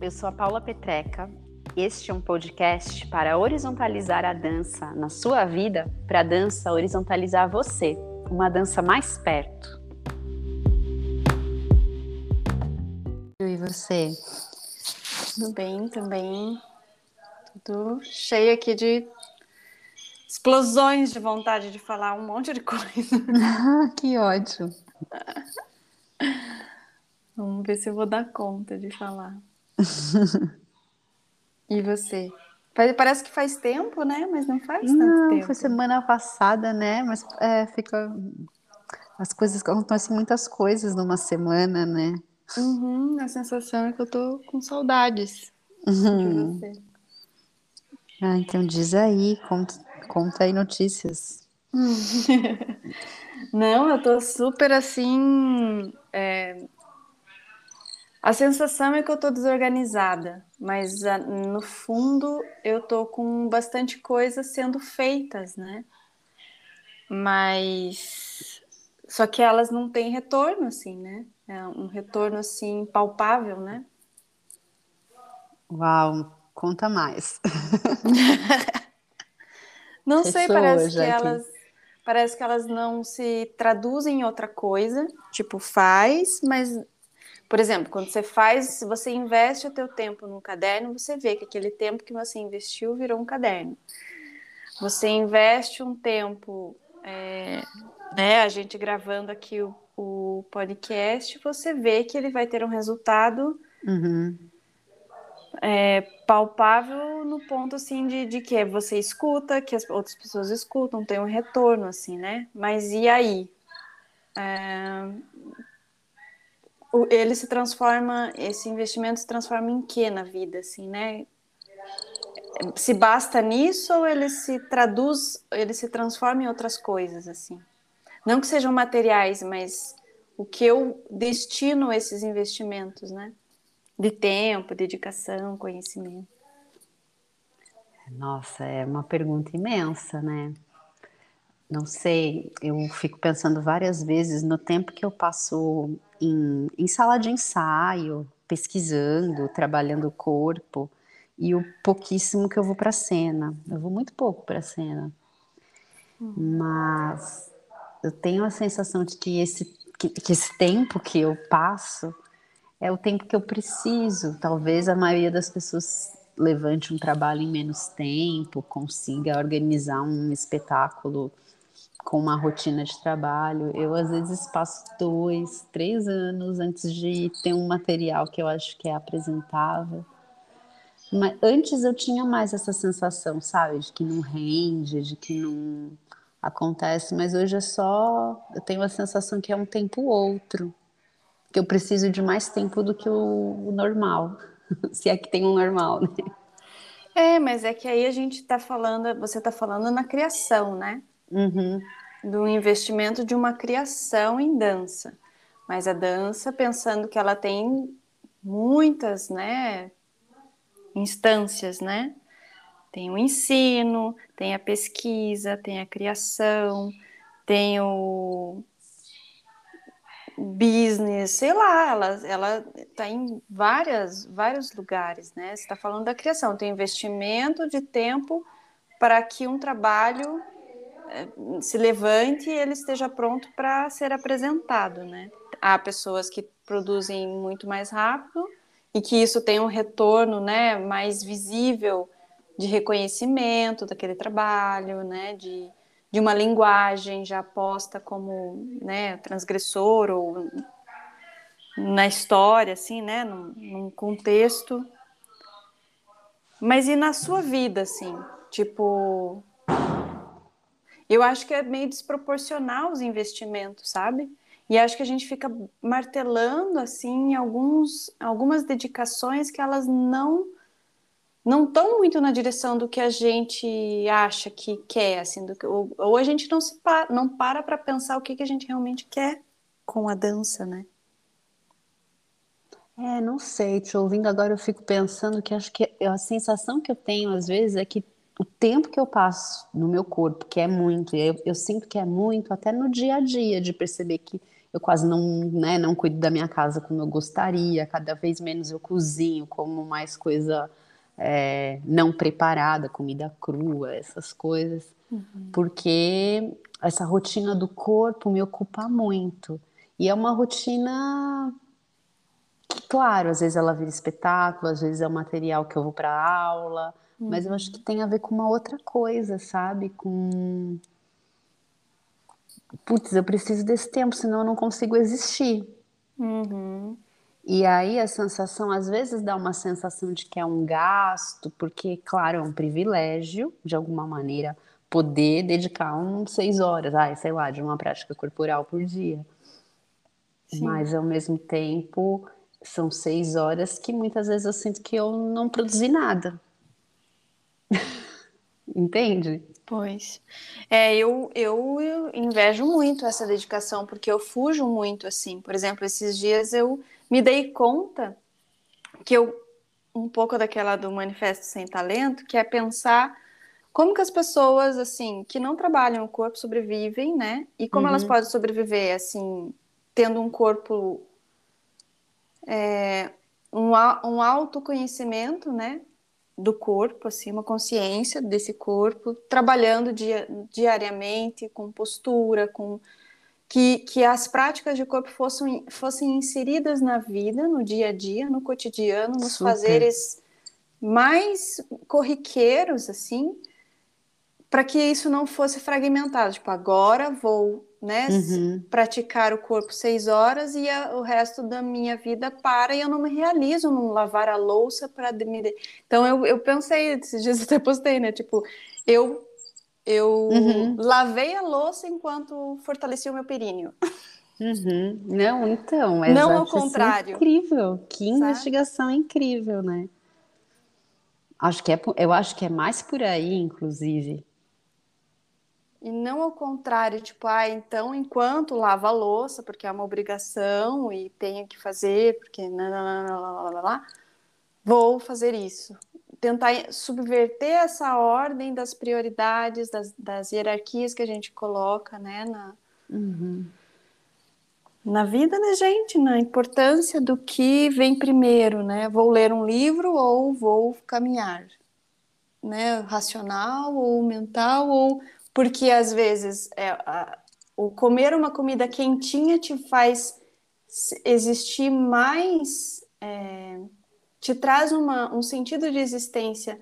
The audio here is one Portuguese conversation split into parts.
Eu sou a Paula Petreca. Este é um podcast para horizontalizar a dança na sua vida, para a dança horizontalizar você, uma dança mais perto. E você? Tudo bem também. Tudo cheio aqui de explosões de vontade de falar um monte de coisa. que ódio. Vamos ver se eu vou dar conta de falar. e você? Parece que faz tempo, né? Mas não faz tanto não, tempo. Foi semana passada, né? Mas é, fica. As coisas acontecem muitas coisas numa semana, né? Uhum, a sensação é que eu tô com saudades uhum. de você. Ah, então diz aí, conta, conta aí notícias. não, eu tô super assim. É a sensação é que eu estou desorganizada, mas ah, no fundo eu estou com bastante coisa sendo feitas, né? Mas só que elas não têm retorno, assim, né? É um retorno assim palpável, né? Uau, conta mais. não sei, parece que elas parece que elas não se traduzem em outra coisa, tipo faz, mas por exemplo, quando você faz, se você investe o teu tempo num caderno, você vê que aquele tempo que você investiu virou um caderno. Você investe um tempo, é, né, a gente gravando aqui o, o, podcast, você vê que ele vai ter um resultado uhum. é, palpável no ponto assim de, de que você escuta, que as outras pessoas escutam, tem um retorno assim, né? Mas e aí? É, ele se transforma, esse investimento se transforma em quê na vida, assim, né? Se basta nisso ou ele se traduz, ele se transforma em outras coisas, assim? Não que sejam materiais, mas o que eu destino esses investimentos, né? De tempo, dedicação, conhecimento. Nossa, é uma pergunta imensa, né? Não sei, eu fico pensando várias vezes no tempo que eu passo em, em sala de ensaio, pesquisando, trabalhando o corpo, e o pouquíssimo que eu vou para cena. Eu vou muito pouco para cena. Mas eu tenho a sensação de que esse, que, que esse tempo que eu passo é o tempo que eu preciso. Talvez a maioria das pessoas levante um trabalho em menos tempo, consiga organizar um espetáculo com uma rotina de trabalho. Eu, às vezes, passo dois, três anos antes de ter um material que eu acho que é apresentável. Mas antes eu tinha mais essa sensação, sabe, de que não rende, de que não acontece, mas hoje é só. Eu tenho a sensação que é um tempo outro, que eu preciso de mais tempo do que o, normal, se é que tem um normal, né? É, mas é que aí a gente está falando, você está falando na criação, né? Uhum. Do investimento de uma criação em dança. Mas a dança, pensando que ela tem muitas, né, instâncias, né? Tem o ensino, tem a pesquisa, tem a criação, tem o business, sei lá, ela ela está em várias vários lugares, né? Você está falando da criação, tem investimento de tempo para que um trabalho se levante e ele esteja pronto para ser apresentado, né? Há pessoas que produzem muito mais rápido e que isso tem um retorno, né, mais visível de reconhecimento daquele trabalho, né, de, de uma linguagem já posta como, né, transgressor ou na história, assim, né, num, num contexto. Mas e na sua vida, assim? Tipo, eu acho que é meio desproporcional os investimentos, sabe? E acho que a gente fica martelando assim alguns, algumas dedicações que elas não não estão muito na direção do que a gente acha que quer, assim, do que, ou, ou a gente não se pa, não para para pensar o que, que a gente realmente quer com a dança, né? É, não sei, te ouvindo agora eu fico pensando que acho que a sensação que eu tenho às vezes é que o tempo que eu passo no meu corpo, que é muito, eu, eu sinto que é muito, até no dia a dia, de perceber que eu quase não, né, não cuido da minha casa como eu gostaria, cada vez menos eu cozinho, como mais coisa é, não preparada, comida crua, essas coisas, uhum. porque essa rotina do corpo me ocupa muito. E é uma rotina que, claro, às vezes ela vira espetáculo, às vezes é o material que eu vou para aula, Uhum. Mas eu acho que tem a ver com uma outra coisa, sabe? Com. Putz, eu preciso desse tempo, senão eu não consigo existir. Uhum. E aí a sensação, às vezes, dá uma sensação de que é um gasto, porque, claro, é um privilégio, de alguma maneira, poder dedicar uns seis horas, ai, sei lá, de uma prática corporal por dia. Sim. Mas, ao mesmo tempo, são seis horas que muitas vezes eu sinto que eu não produzi nada. Entende? Pois. É, eu, eu, eu invejo muito essa dedicação, porque eu fujo muito assim. Por exemplo, esses dias eu me dei conta que eu um pouco daquela do manifesto sem talento, que é pensar como que as pessoas assim que não trabalham o corpo sobrevivem, né? E como uhum. elas podem sobreviver assim, tendo um corpo é, um, um autoconhecimento, né? Do corpo, assim, uma consciência desse corpo, trabalhando dia, diariamente com postura, com que, que as práticas de corpo fossem, fossem inseridas na vida, no dia a dia, no cotidiano, nos Super. fazeres mais corriqueiros, assim, para que isso não fosse fragmentado. Tipo, agora vou né? Uhum. Praticar o corpo seis horas e a, o resto da minha vida para e eu não me realizo num lavar a louça para me. Então eu, eu pensei, esses dias até postei, né? Tipo, eu eu uhum. lavei a louça enquanto fortaleci o meu períneo. Uhum. Não, então, é não ao contrário. incrível, que Sabe? investigação incrível, né? Acho que é, eu acho que é mais por aí, inclusive. E não ao contrário, tipo, ah, então enquanto lava a louça, porque é uma obrigação e tenho que fazer, porque lá, vou fazer isso. Tentar subverter essa ordem das prioridades, das, das hierarquias que a gente coloca, né, na, uhum. na vida da gente, na importância do que vem primeiro, né? Vou ler um livro ou vou caminhar, né? Racional ou mental ou porque às vezes é, a, o comer uma comida quentinha te faz existir mais, é, te traz uma, um sentido de existência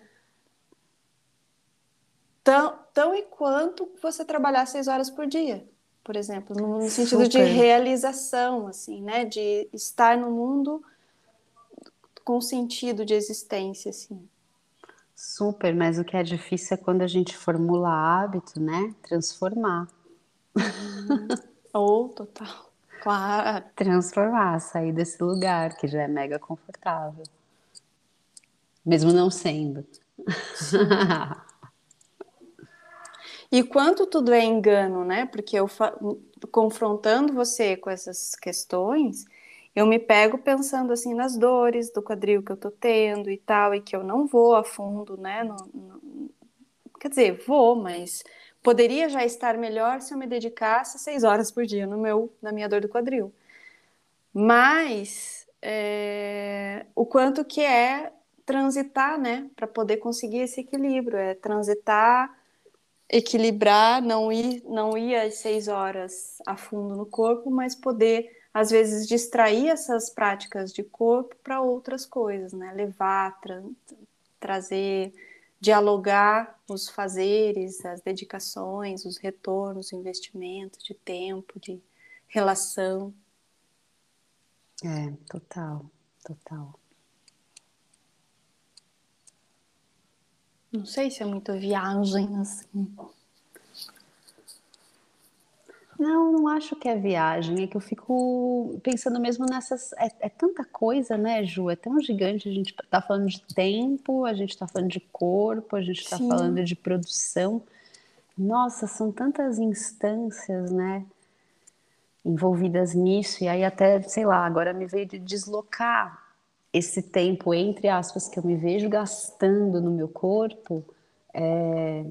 tão, tão e quanto você trabalhar seis horas por dia, por exemplo, no, no sentido Super. de realização, assim, né, de estar no mundo com sentido de existência, assim. Super, mas o que é difícil é quando a gente formula hábito, né? Transformar. Ou oh, total. Claro. Transformar, sair desse lugar que já é mega confortável. Mesmo não sendo. e quanto tudo é engano, né? Porque eu confrontando você com essas questões, eu me pego pensando assim nas dores do quadril que eu tô tendo e tal, e que eu não vou a fundo, né? No, no... Quer dizer, vou, mas poderia já estar melhor se eu me dedicasse seis horas por dia no meu, na minha dor do quadril. Mas é, o quanto que é transitar, né, para poder conseguir esse equilíbrio, é transitar, equilibrar, não ir, não ir às seis horas a fundo no corpo, mas poder às vezes distrair essas práticas de corpo para outras coisas, né? Levar, tra trazer, dialogar os fazeres, as dedicações, os retornos, o investimento de tempo, de relação. É, total, total. Não sei se é muita viagem assim. Não, não acho que é viagem, é que eu fico pensando mesmo nessas. É, é, tanta coisa, né, Ju? É tão gigante. A gente tá falando de tempo, a gente tá falando de corpo, a gente tá Sim. falando de produção. Nossa, são tantas instâncias, né? Envolvidas nisso, e aí até, sei lá, agora me veio de deslocar esse tempo, entre aspas, que eu me vejo gastando no meu corpo. É,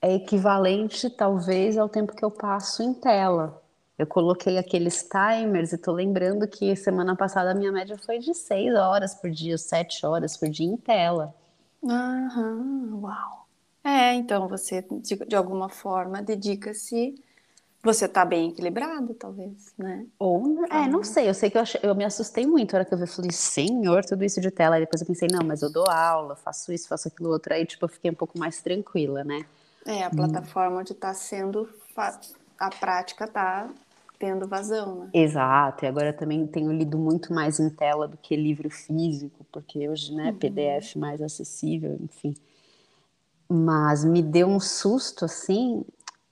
é equivalente, talvez, ao tempo que eu passo em tela. Eu coloquei aqueles timers e tô lembrando que semana passada a minha média foi de seis horas por dia, sete horas por dia em tela. Aham, uau. É, então você, de, de alguma forma, dedica-se. Você tá bem equilibrado, talvez, né? Ou, é, não sei. Eu sei que eu, achei, eu me assustei muito na hora que eu vi. Eu falei, senhor, tudo isso de tela. Aí depois eu pensei, não, mas eu dou aula, faço isso, faço aquilo outro. Aí, tipo, eu fiquei um pouco mais tranquila, né? É, a plataforma onde está sendo. A prática está tendo vazão, né? Exato, e agora também tenho lido muito mais em tela do que livro físico, porque hoje, né, uhum. PDF mais acessível, enfim. Mas me deu um susto, assim,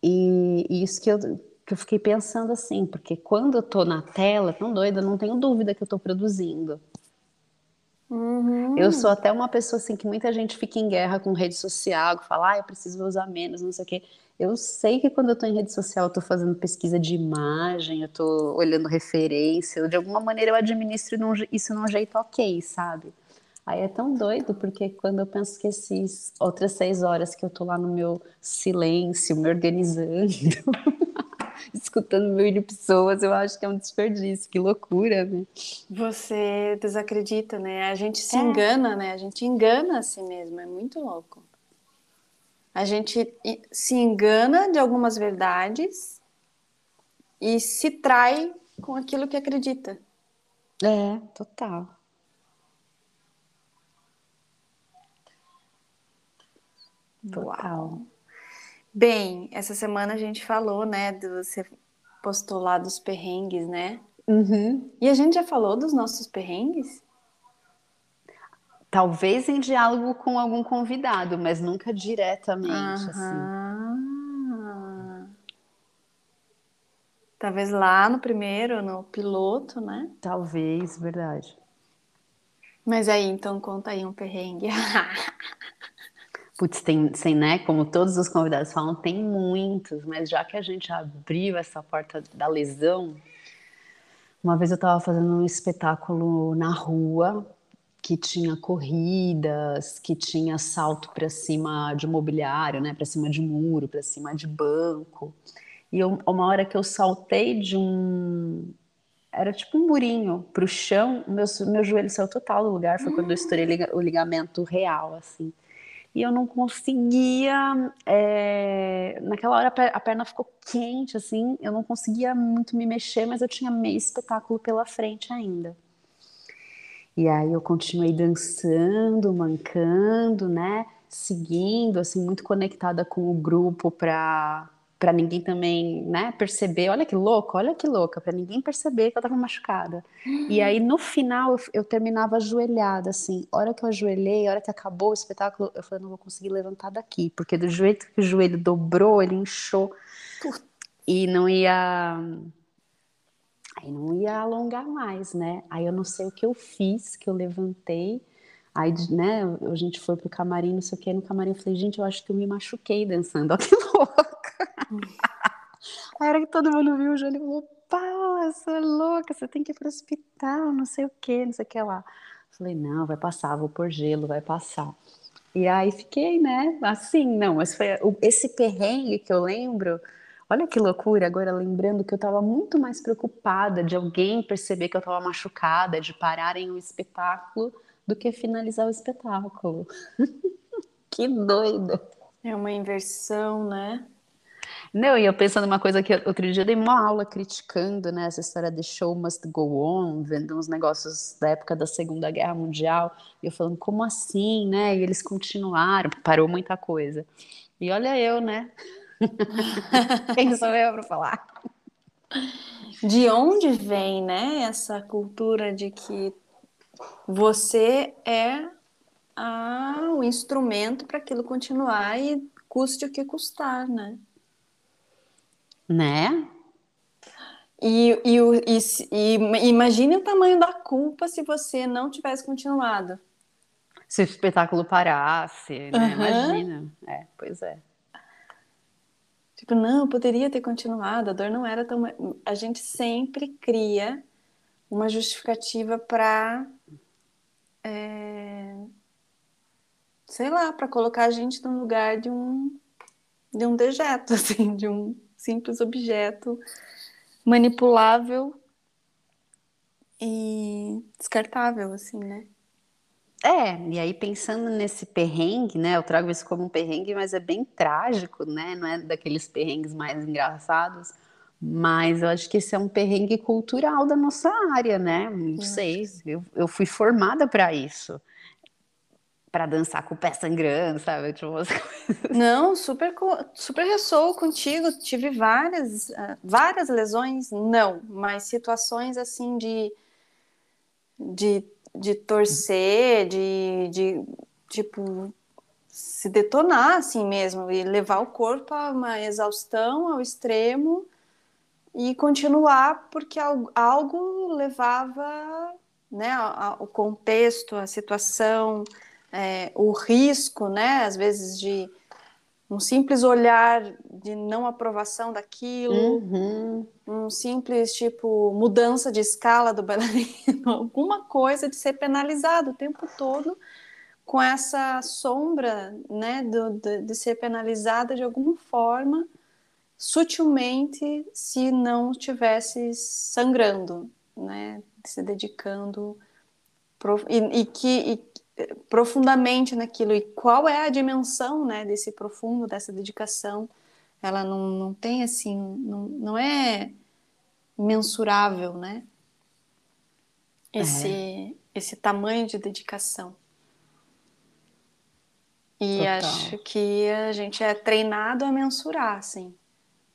e, e isso que eu, que eu fiquei pensando assim, porque quando eu tô na tela, tão doida, não tenho dúvida que eu tô produzindo. Uhum. Eu sou até uma pessoa assim que muita gente fica em guerra com rede social, que fala, ah, eu preciso usar menos, não sei o quê. Eu sei que quando eu estou em rede social, eu estou fazendo pesquisa de imagem, eu estou olhando referência, eu, de alguma maneira eu administro isso num jeito ok, sabe? Aí é tão doido, porque quando eu penso que esses outras seis horas que eu tô lá no meu silêncio, me organizando, escutando mil de pessoas, eu acho que é um desperdício, que loucura, né? Você desacredita, né? A gente se é. engana, né? A gente engana a si mesmo, é muito louco. A gente se engana de algumas verdades e se trai com aquilo que acredita. É, total. Total. Uau. Bem, essa semana a gente falou, né? Do, você postou lá dos perrengues, né? Uhum. E a gente já falou dos nossos perrengues? Talvez em diálogo com algum convidado, mas nunca diretamente, uhum. assim. Talvez lá no primeiro, no piloto, né? Talvez, verdade. Mas aí, então conta aí um perrengue. Putz, tem, né? Como todos os convidados falam, tem muitos, mas já que a gente abriu essa porta da lesão, uma vez eu estava fazendo um espetáculo na rua que tinha corridas, que tinha salto para cima de mobiliário, né? Para cima de muro, para cima de banco. E eu, uma hora que eu saltei de um era tipo um murinho para o chão, meu, meu joelho saiu total do lugar. Foi quando eu estourei o ligamento real, assim e eu não conseguia. É... Naquela hora a perna ficou quente, assim, eu não conseguia muito me mexer, mas eu tinha meio espetáculo pela frente ainda. E aí eu continuei dançando, mancando, né? Seguindo, assim, muito conectada com o grupo para para ninguém também, né, perceber. Olha que louco, olha que louca, para ninguém perceber que eu tava machucada. Uhum. E aí no final eu, eu, terminava ajoelhada, assim. A hora que eu ajoelhei, a hora que acabou o espetáculo, eu falei, não vou conseguir levantar daqui, porque do jeito que o joelho dobrou, ele inchou e não ia aí não ia alongar mais, né? Aí eu não sei o que eu fiz, que eu levantei. Aí, né, a gente foi pro camarim, não sei o que, no camarim eu falei, gente, eu acho que eu me machuquei dançando, olha que louco. Aí era que todo mundo viu o Júlio falou: Paula, você é louca, você tem que ir para o hospital, não sei o que, não sei o que lá. Falei: Não, vai passar, vou pôr gelo, vai passar. E aí fiquei, né, assim, não, mas foi esse perrengue que eu lembro. Olha que loucura, agora lembrando que eu estava muito mais preocupada de alguém perceber que eu estava machucada, de pararem o espetáculo, do que finalizar o espetáculo. que doido. É uma inversão, né? Não, e eu pensando uma coisa que outro dia eu dei uma aula criticando, né, essa história de show must go on, vendo uns negócios da época da Segunda Guerra Mundial, e eu falando, como assim, né? E eles continuaram, parou muita coisa. E olha eu, né? Quem sou eu para falar? De onde vem, né, essa cultura de que você é a, o instrumento para aquilo continuar e custe o que custar, né? Né? E, e, e, e, imagine o tamanho da culpa se você não tivesse continuado. Se o espetáculo parasse, né? Uhum. Imagina. É, pois é. Tipo, não, poderia ter continuado, a dor não era tão. A gente sempre cria uma justificativa para. É... Sei lá, para colocar a gente no lugar de um, de um dejeto, assim, de um simples objeto manipulável e descartável, assim, né? É, e aí pensando nesse perrengue, né? Eu trago isso como um perrengue, mas é bem trágico, né? Não é daqueles perrengues mais engraçados, mas eu acho que esse é um perrengue cultural da nossa área, né? Não sei, eu, eu fui formada para isso. Para dançar com o pé sangrando, sabe? Tipo, Não, super, super ressoo contigo. Tive várias, ah, várias lesões, não, mas situações assim de, de de torcer, de, de tipo se detonar assim mesmo e levar o corpo a uma exaustão ao extremo e continuar porque algo levava né, o contexto, a situação, é, o risco, né, às vezes de um simples olhar de não aprovação daquilo, uhum. um simples tipo mudança de escala do bailarino, alguma coisa de ser penalizado o tempo todo com essa sombra, né, do, de, de ser penalizada de alguma forma, sutilmente, se não estivesse sangrando, né, se dedicando e, e que e, profundamente naquilo e qual é a dimensão né, desse profundo, dessa dedicação. Ela não, não tem assim, não, não é mensurável, né? Esse, é. esse tamanho de dedicação. E Total. acho que a gente é treinado a mensurar, assim.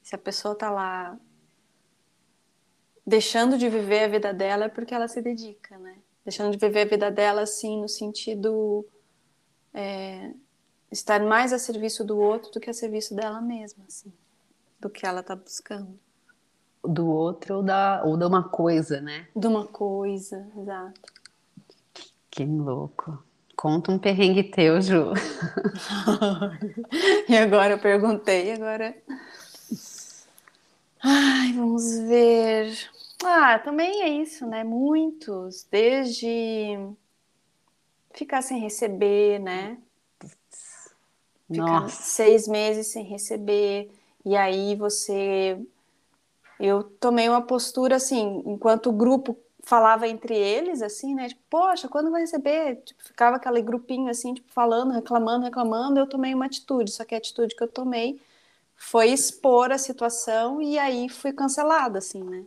Se a pessoa tá lá deixando de viver a vida dela é porque ela se dedica, né? Deixando de viver a vida dela assim no sentido é, estar mais a serviço do outro do que a serviço dela mesma, assim, do que ela está buscando. Do outro ou da ou de uma coisa, né? De uma coisa, exato. Que louco. Conta um perrengue teu, Ju. e agora eu perguntei, agora. Ai, vamos ver. Ah, também é isso, né? Muitos, desde ficar sem receber, né? Ficar Nossa. seis meses sem receber, e aí você. Eu tomei uma postura assim, enquanto o grupo falava entre eles, assim, né? Tipo, poxa, quando vai receber? Tipo, ficava aquele grupinho assim, tipo, falando, reclamando, reclamando. Eu tomei uma atitude, só que a atitude que eu tomei foi expor a situação e aí fui cancelada, assim, né?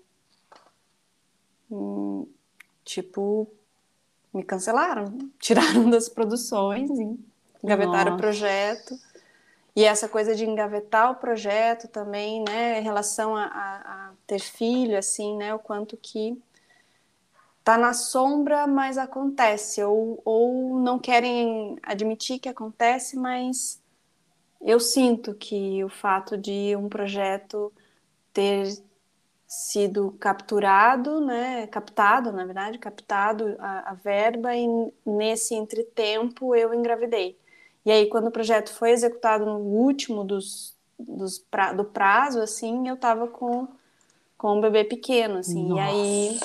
Tipo, me cancelaram, tiraram das produções, engavetaram Nossa. o projeto. E essa coisa de engavetar o projeto também, né, em relação a, a, a ter filho, assim, né, o quanto que tá na sombra, mas acontece, ou, ou não querem admitir que acontece, mas eu sinto que o fato de um projeto ter sido capturado, né, captado, na verdade, captado a, a, verba e nesse entretempo eu engravidei. E aí quando o projeto foi executado no último dos, dos pra, do prazo, assim, eu tava com com um bebê pequeno, assim. Nossa, e aí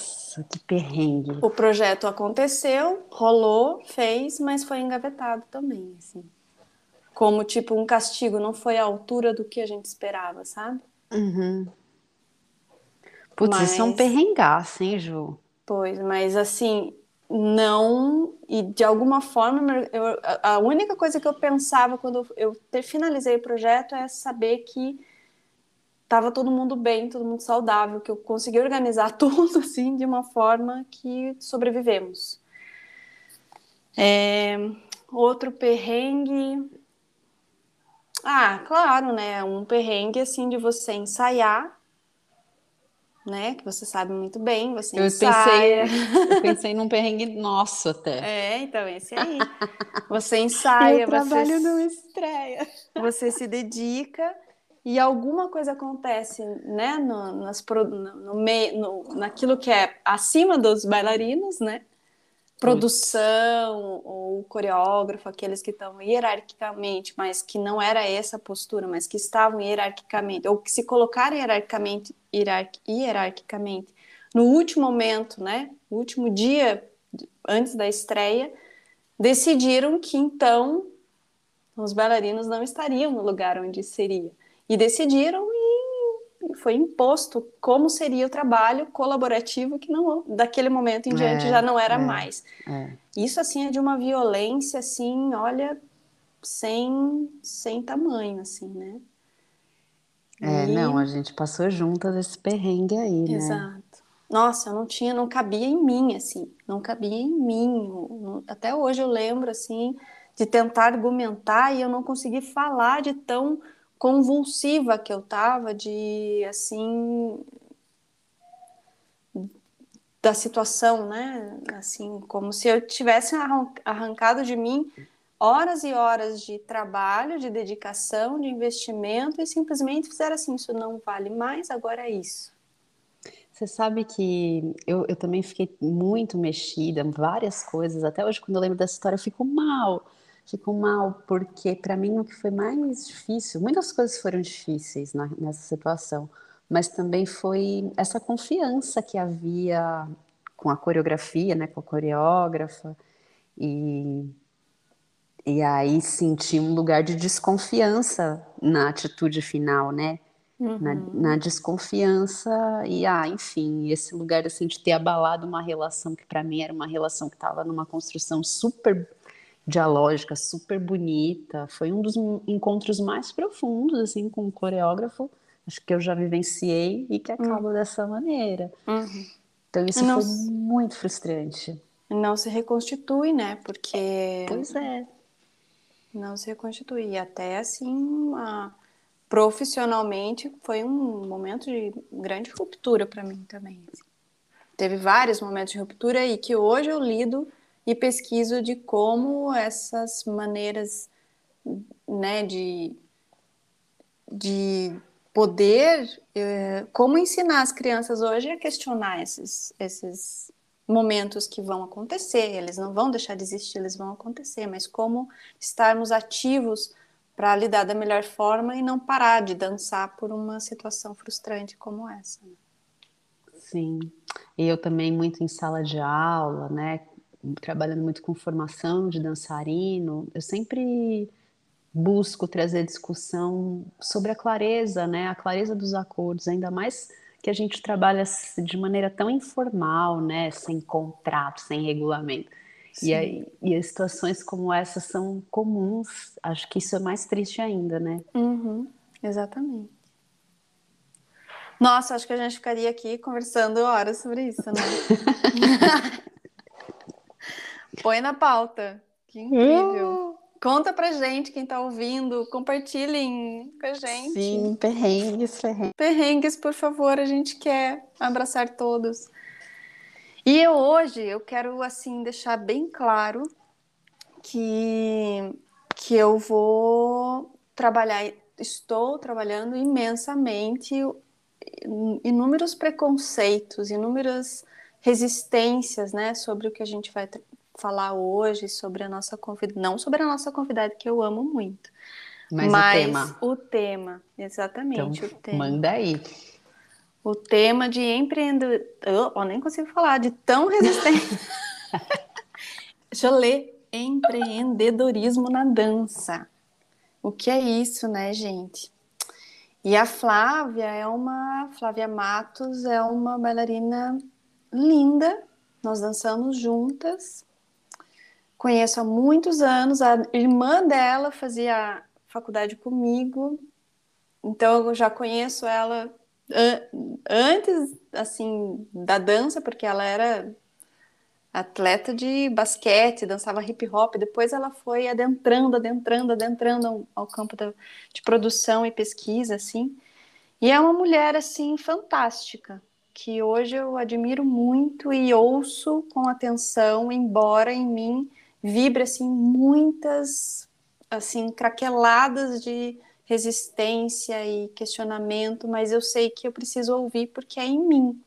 que perrengue. O projeto aconteceu, rolou, fez, mas foi engavetado também, assim. Como tipo um castigo, não foi à altura do que a gente esperava, sabe? Uhum. Putz, mas... isso é um perrengaço, hein, Ju? Pois, mas assim, não. E de alguma forma, eu, a única coisa que eu pensava quando eu ter, finalizei o projeto é saber que estava todo mundo bem, todo mundo saudável, que eu consegui organizar tudo assim de uma forma que sobrevivemos. É, outro perrengue. Ah, claro, né? Um perrengue assim de você ensaiar né? Que você sabe muito bem, você eu ensaia. Pensei, eu pensei num perrengue nosso até. É, então, esse aí. Você ensaia, o trabalho você, não estreia. Você se dedica e alguma coisa acontece, né? No, nas, no, no meio, no, naquilo que é acima dos bailarinos, né? Produção ou coreógrafo, aqueles que estão hierarquicamente, mas que não era essa postura, mas que estavam hierarquicamente, ou que se colocaram hierarquicamente, hierarquicamente no último momento, né, no último dia antes da estreia, decidiram que então os bailarinos não estariam no lugar onde seria. E decidiram foi imposto como seria o trabalho colaborativo que não daquele momento em diante é, já não era é, mais. É. Isso assim é de uma violência assim, olha, sem sem tamanho assim, né? É, e... não, a gente passou juntas esse perrengue aí, né? Exato. Nossa, eu não tinha, não cabia em mim assim, não cabia em mim. Até hoje eu lembro assim de tentar argumentar e eu não consegui falar de tão convulsiva que eu tava de assim da situação, né? Assim, como se eu tivesse arrancado de mim horas e horas de trabalho, de dedicação, de investimento e simplesmente fizeram assim, isso não vale mais, agora é isso. Você sabe que eu, eu também fiquei muito mexida, várias coisas. Até hoje, quando eu lembro dessa história, eu fico mal fico mal, porque para mim o que foi mais difícil, muitas coisas foram difíceis na, nessa situação, mas também foi essa confiança que havia com a coreografia, né, com a coreógrafa, e, e aí senti um lugar de desconfiança na atitude final, né? Uhum. Na, na, desconfiança e ah, enfim, esse lugar assim de ter abalado uma relação que para mim era uma relação que estava numa construção super dialógica, super bonita. Foi um dos encontros mais profundos, assim, com o coreógrafo, acho que eu já vivenciei e que acaba uhum. dessa maneira. Uhum. Então isso não, foi muito frustrante. Não se reconstitui, né? Porque. Pois é. Não se reconstitui. E até assim, uma... profissionalmente, foi um momento de grande ruptura para mim também. Assim. Teve vários momentos de ruptura e que hoje eu lido e pesquiso de como essas maneiras né, de, de poder, eh, como ensinar as crianças hoje a questionar esses, esses momentos que vão acontecer, eles não vão deixar de existir, eles vão acontecer, mas como estarmos ativos para lidar da melhor forma e não parar de dançar por uma situação frustrante como essa. Né? Sim, e eu também muito em sala de aula, né, trabalhando muito com formação de dançarino, eu sempre busco trazer discussão sobre a clareza, né? A clareza dos acordos, ainda mais que a gente trabalha de maneira tão informal, né? Sem contrato, sem regulamento. E, aí, e as situações como essa são comuns. Acho que isso é mais triste ainda, né? Uhum, exatamente. Nossa, acho que a gente ficaria aqui conversando horas sobre isso, né? Põe na pauta. Que incrível. Uh! Conta pra gente, quem tá ouvindo, compartilhem com a gente. Sim, perrengues, perrengues. Perrengues, por favor, a gente quer abraçar todos. E eu hoje, eu quero, assim, deixar bem claro que, que eu vou trabalhar, estou trabalhando imensamente inúmeros preconceitos, inúmeras resistências, né, sobre o que a gente vai falar hoje sobre a nossa convidada, não sobre a nossa convidada que eu amo muito, mas, mas o tema. O tema, exatamente então, o tema. Manda aí. O tema de empreendedor, eu nem consigo falar de tão resistente. Deixa eu ler. Empreendedorismo na dança. O que é isso, né, gente? E a Flávia é uma, Flávia Matos é uma bailarina linda. Nós dançamos juntas conheço há muitos anos. A irmã dela fazia faculdade comigo, então eu já conheço ela antes, assim, da dança, porque ela era atleta de basquete, dançava hip hop. Depois ela foi adentrando, adentrando, adentrando ao, campo de produção e pesquisa, assim. E é uma mulher assim fantástica, que hoje eu admiro muito e ouço com atenção, embora em mim vibre assim muitas assim craqueladas de resistência e questionamento, mas eu sei que eu preciso ouvir porque é em mim.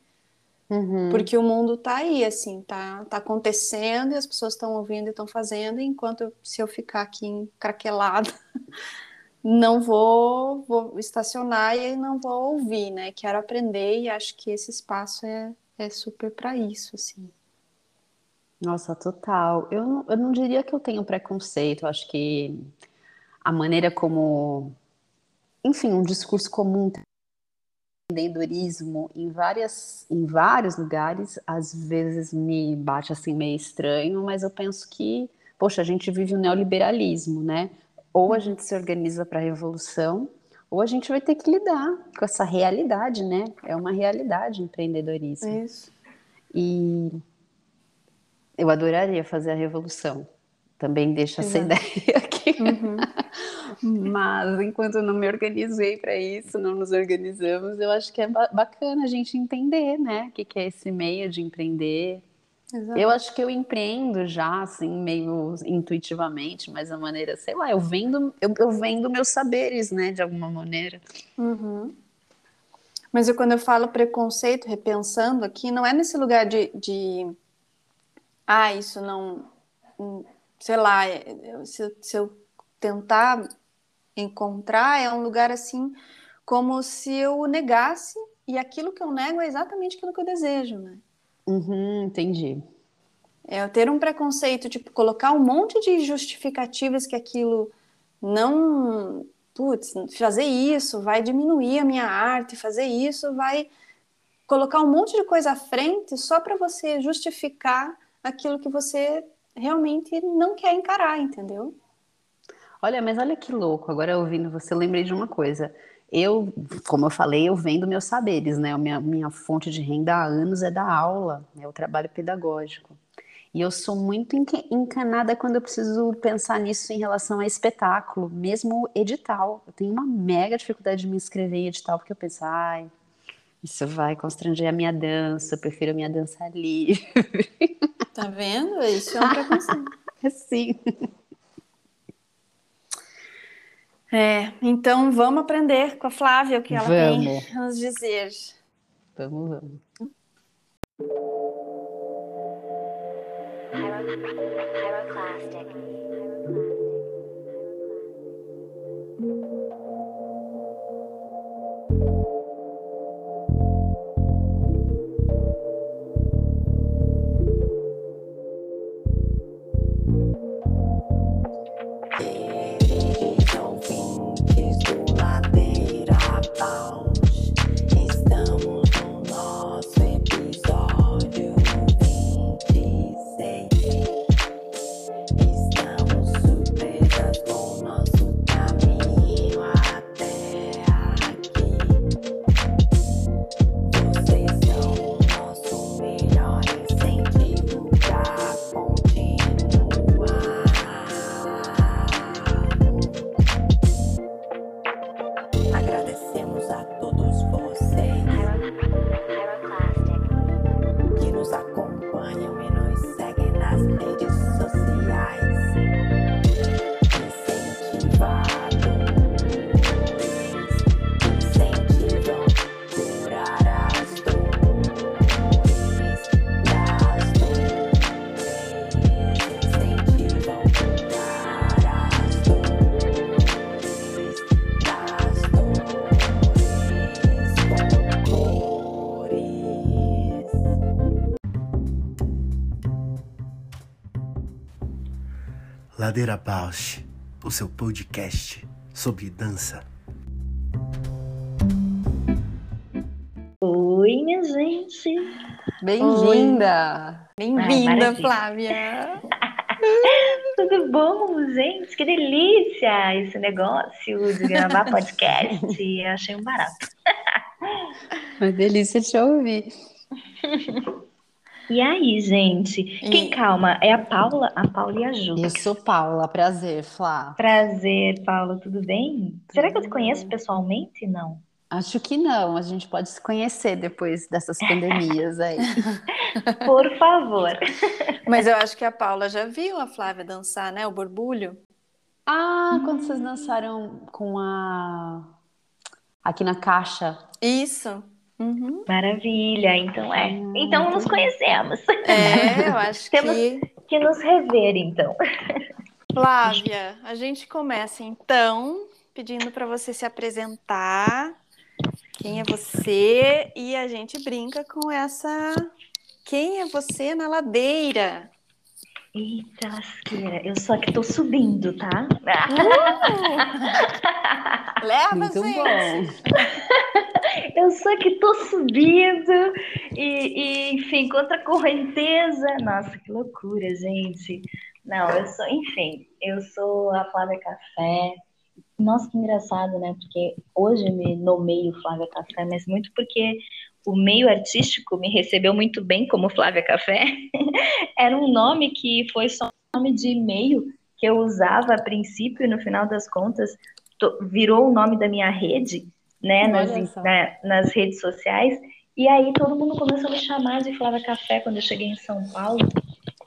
Uhum. Porque o mundo tá aí, assim, tá, tá acontecendo e as pessoas estão ouvindo e estão fazendo, enquanto eu, se eu ficar aqui craquelada, não vou, vou estacionar e não vou ouvir, né? Quero aprender e acho que esse espaço é, é super para isso, assim. Nossa, total. Eu, eu não diria que eu tenho preconceito, eu acho que a maneira como, enfim, um discurso comum empreendedorismo em várias em vários lugares às vezes me bate assim meio estranho mas eu penso que poxa a gente vive o neoliberalismo né? Ou a gente se organiza para a revolução ou a gente vai ter que lidar com essa realidade né? É uma realidade empreendedorismo. Isso. E eu adoraria fazer a revolução também deixa Exato. essa ideia aqui uhum. Mas enquanto eu não me organizei para isso, não nos organizamos, eu acho que é bacana a gente entender, né? O que, que é esse meio de empreender. Exato. Eu acho que eu empreendo já, assim, meio intuitivamente, mas a maneira, sei lá, eu vendo, eu, eu vendo meus saberes, né, de alguma maneira. Uhum. Mas eu, quando eu falo preconceito, repensando aqui, não é nesse lugar de, de ah, isso não, hum, sei lá, se, se eu tentar encontrar é um lugar assim como se eu negasse e aquilo que eu nego é exatamente aquilo que eu desejo, né? Uhum, entendi. É eu ter um preconceito, tipo, colocar um monte de justificativas que aquilo não. Putz, fazer isso vai diminuir a minha arte, fazer isso vai colocar um monte de coisa à frente só para você justificar aquilo que você realmente não quer encarar, entendeu? Olha, mas olha que louco, agora ouvindo você, lembrei de uma coisa. Eu, como eu falei, eu vendo meus saberes, né? Minha, minha fonte de renda há anos é da aula, é o trabalho pedagógico. E eu sou muito encanada quando eu preciso pensar nisso em relação a espetáculo, mesmo edital. Eu tenho uma mega dificuldade de me inscrever em edital, porque eu penso, ai, isso vai constranger a minha dança, eu prefiro a minha dança livre. Tá vendo? Isso é um preconceito. Sim. É, então vamos aprender com a Flávia o que ela vamos. tem a nos dizer. Vamos, vamos. Pyroclastic. Ladeira Bausch, o seu podcast sobre dança. Oi, minha gente. Bem-vinda. Bem-vinda, Flávia. Tudo bom, gente? Que delícia esse negócio de gravar podcast. Achei um barato. Uma delícia te ouvir. E aí, gente? Quem calma? É a Paula? A Paula e a Ju. Eu sou Paula, prazer, Flá. Prazer, Paula, tudo bem? Tudo Será que eu te conheço pessoalmente? Não. Acho que não, a gente pode se conhecer depois dessas pandemias aí. Por favor. Mas eu acho que a Paula já viu a Flávia dançar, né? O borbulho. Ah, hum. quando vocês dançaram com a. Aqui na caixa. Isso. Uhum. Maravilha, então é. Então nos conhecemos. É, eu acho Temos que. que nos rever, então. Flávia, a gente começa então pedindo para você se apresentar. Quem é você? E a gente brinca com essa. Quem é você na ladeira? Eita, lasqueira, eu só que tô subindo, tá? Uh! Leva, Muito gente! Bom. eu só que tô subindo e, e, enfim, contra a correnteza. Nossa, que loucura, gente. Não, eu sou, enfim, eu sou a Flávia Café. Nossa, que engraçado, né? Porque hoje eu me nomeio Flávia Café, mas muito porque o meio artístico me recebeu muito bem como Flávia Café. Era um nome que foi só um nome de e-mail que eu usava a princípio e no final das contas virou o nome da minha rede, né, nas, na, nas redes sociais. E aí todo mundo começou a me chamar de Flávia Café quando eu cheguei em São Paulo.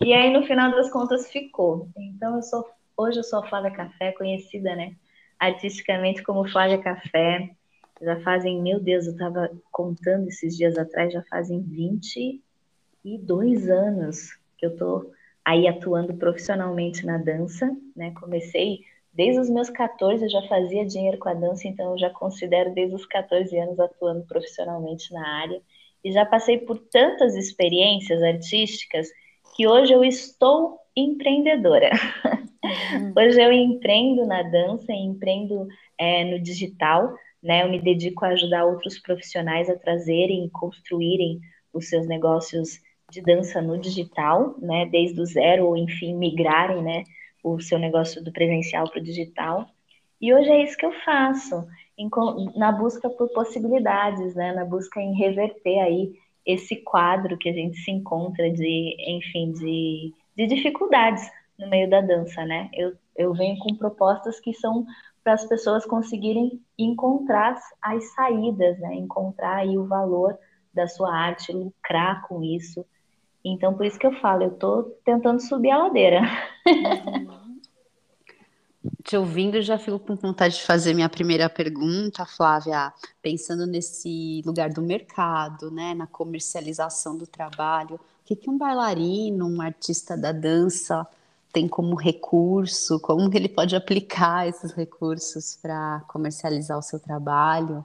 E aí no final das contas ficou. Então eu sou hoje eu sou Flávia Café, conhecida, né, artisticamente como Flávia Café já fazem, meu Deus, eu estava contando esses dias atrás, já fazem 22 anos que eu estou aí atuando profissionalmente na dança, né? Comecei desde os meus 14, eu já fazia dinheiro com a dança, então eu já considero desde os 14 anos atuando profissionalmente na área. E já passei por tantas experiências artísticas que hoje eu estou empreendedora. Uhum. Hoje eu empreendo na dança, empreendo é, no digital, né? Eu me dedico a ajudar outros profissionais a trazerem, construírem os seus negócios de dança no digital, né? Desde o zero ou enfim migrarem, né? O seu negócio do presencial para o digital. E hoje é isso que eu faço, em, na busca por possibilidades, né? Na busca em reverter aí esse quadro que a gente se encontra de, enfim, de, de dificuldades no meio da dança, né? Eu, eu venho com propostas que são para as pessoas conseguirem encontrar as saídas, né? encontrar aí o valor da sua arte, lucrar com isso. Então, por isso que eu falo, eu estou tentando subir a ladeira. Uhum. Te ouvindo, já fico com vontade de fazer minha primeira pergunta, Flávia, pensando nesse lugar do mercado, né, na comercialização do trabalho. O que, que um bailarino, um artista da dança tem como recurso? Como que ele pode aplicar esses recursos para comercializar o seu trabalho?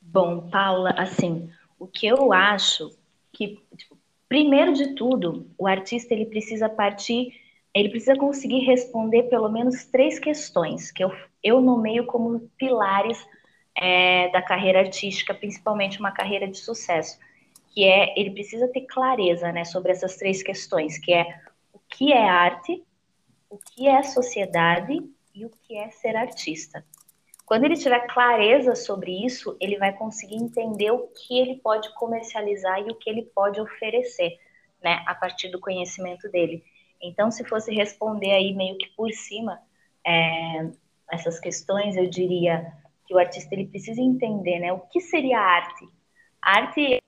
Bom, Paula, assim, o que eu acho que, tipo, primeiro de tudo, o artista ele precisa partir, ele precisa conseguir responder pelo menos três questões que eu, eu nomeio como pilares é, da carreira artística, principalmente uma carreira de sucesso, que é ele precisa ter clareza, né, sobre essas três questões, que é que é arte, o que é sociedade e o que é ser artista. Quando ele tiver clareza sobre isso, ele vai conseguir entender o que ele pode comercializar e o que ele pode oferecer, né, a partir do conhecimento dele. Então, se fosse responder aí meio que por cima é, essas questões, eu diria que o artista ele precisa entender, né, o que seria arte. arte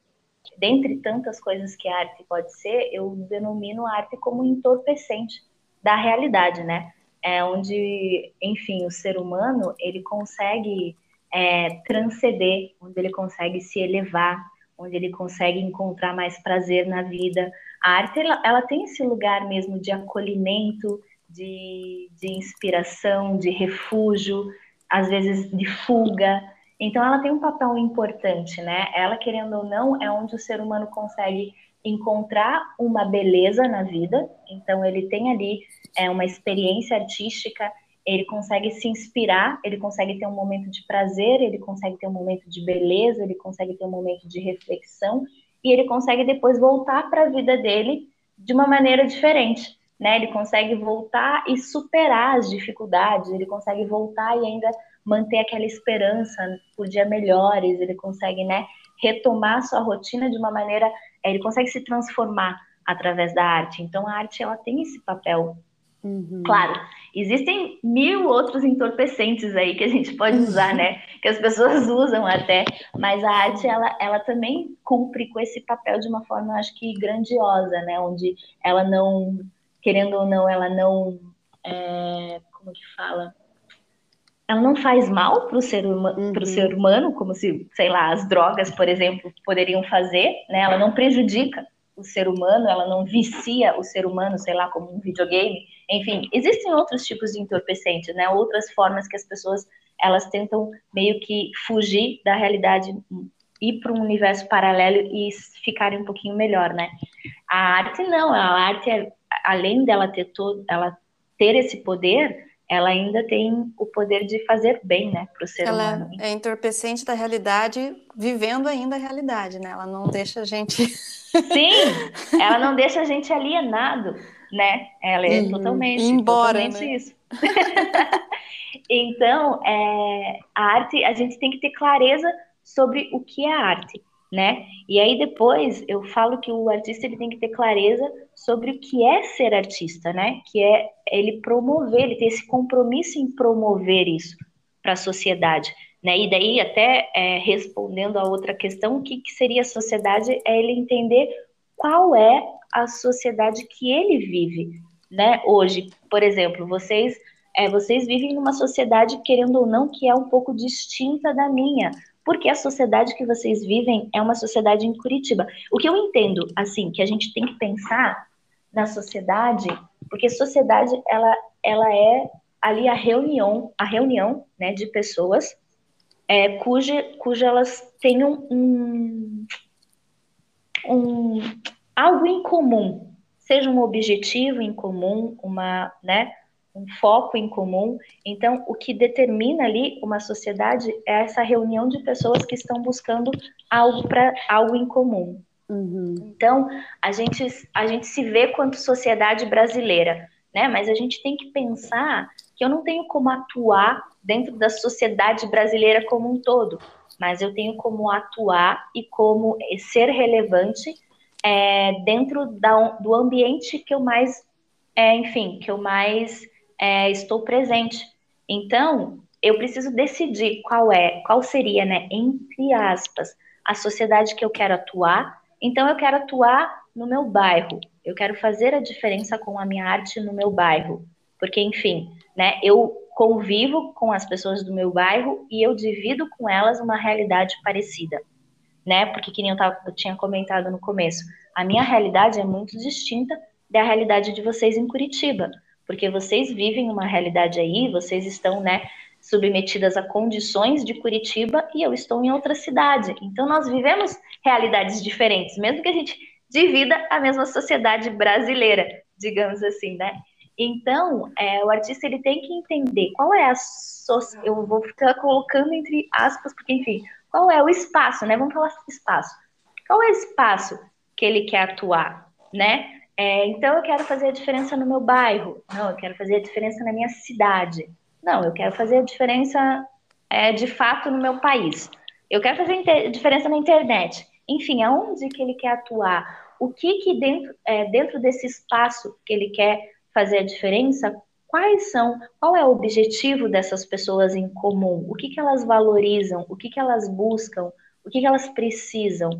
dentre tantas coisas que a arte pode ser, eu denomino a arte como entorpecente da realidade, né? É onde, enfim, o ser humano ele consegue é, transcender, onde ele consegue se elevar, onde ele consegue encontrar mais prazer na vida. A arte ela, ela tem esse lugar mesmo de acolhimento, de, de inspiração, de refúgio, às vezes de fuga. Então, ela tem um papel importante, né? Ela, querendo ou não, é onde o ser humano consegue encontrar uma beleza na vida. Então, ele tem ali é, uma experiência artística, ele consegue se inspirar, ele consegue ter um momento de prazer, ele consegue ter um momento de beleza, ele consegue ter um momento de reflexão e ele consegue depois voltar para a vida dele de uma maneira diferente. Né? Ele consegue voltar e superar as dificuldades, ele consegue voltar e ainda manter aquela esperança por dia melhores, ele consegue, né, retomar sua rotina de uma maneira, é, ele consegue se transformar através da arte. Então a arte ela tem esse papel Uhum. Claro, existem mil outros entorpecentes aí que a gente pode usar, né? Que as pessoas usam até, mas a arte ela, ela também cumpre com esse papel de uma forma, acho que grandiosa, né? Onde ela não, querendo ou não, ela não, é, como que fala? Ela não faz mal para o ser, uhum. ser humano, como se, sei lá, as drogas, por exemplo, poderiam fazer, né? Ela não prejudica o ser humano, ela não vicia o ser humano, sei lá, como um videogame. Enfim, existem outros tipos de entorpecentes, né? Outras formas que as pessoas elas tentam meio que fugir da realidade, ir para um universo paralelo e ficarem um pouquinho melhor, né? A arte não, a arte é, além dela ter todo, ela ter esse poder, ela ainda tem o poder de fazer bem, né, para o ser ela humano. é entorpecente da realidade, vivendo ainda a realidade, né? Ela não deixa a gente. Sim, ela não deixa a gente alienado, né? Ela é uhum. totalmente, embora, totalmente né? isso. então, é, a arte, a gente tem que ter clareza sobre o que é arte né? E aí depois eu falo que o artista ele tem que ter clareza sobre o que é ser artista, né? Que é ele promover, ele ter esse compromisso em promover isso para a sociedade, né? E daí até é, respondendo a outra questão, o que, que seria a sociedade é ele entender qual é a sociedade que ele vive, né? Hoje, por exemplo, vocês é, vocês vivem numa sociedade querendo ou não que é um pouco distinta da minha, porque a sociedade que vocês vivem é uma sociedade em Curitiba. O que eu entendo, assim, que a gente tem que pensar na sociedade, porque sociedade ela, ela é ali a reunião, a reunião, né, de pessoas é, cuja, cuja elas tenham um, um algo em comum, seja um objetivo em comum, uma, né, um foco em comum. Então, o que determina ali uma sociedade é essa reunião de pessoas que estão buscando algo para algo em comum. Uhum. Então, a gente, a gente se vê quanto sociedade brasileira, né? Mas a gente tem que pensar que eu não tenho como atuar dentro da sociedade brasileira como um todo, mas eu tenho como atuar e como ser relevante é, dentro da, do ambiente que eu mais, é, enfim, que eu mais é, estou presente. Então, eu preciso decidir qual é, qual seria, né, entre aspas, a sociedade que eu quero atuar. Então, eu quero atuar no meu bairro. Eu quero fazer a diferença com a minha arte no meu bairro. Porque, enfim, né, eu convivo com as pessoas do meu bairro e eu divido com elas uma realidade parecida, né? Porque que nem eu, tava, eu tinha comentado no começo, a minha realidade é muito distinta da realidade de vocês em Curitiba porque vocês vivem uma realidade aí, vocês estão, né, submetidas a condições de Curitiba e eu estou em outra cidade. Então nós vivemos realidades diferentes, mesmo que a gente divida a mesma sociedade brasileira, digamos assim, né? Então, é, o artista ele tem que entender qual é a so... eu vou ficar colocando entre aspas, porque enfim, qual é o espaço, né? Vamos falar espaço. Qual é o espaço que ele quer atuar, né? É, então eu quero fazer a diferença no meu bairro. Não, eu quero fazer a diferença na minha cidade. Não, eu quero fazer a diferença é, de fato no meu país. Eu quero fazer diferença na internet. Enfim, aonde que ele quer atuar? O que que dentro, é, dentro desse espaço que ele quer fazer a diferença? Quais são? Qual é o objetivo dessas pessoas em comum? O que que elas valorizam? O que que elas buscam? O que que elas precisam?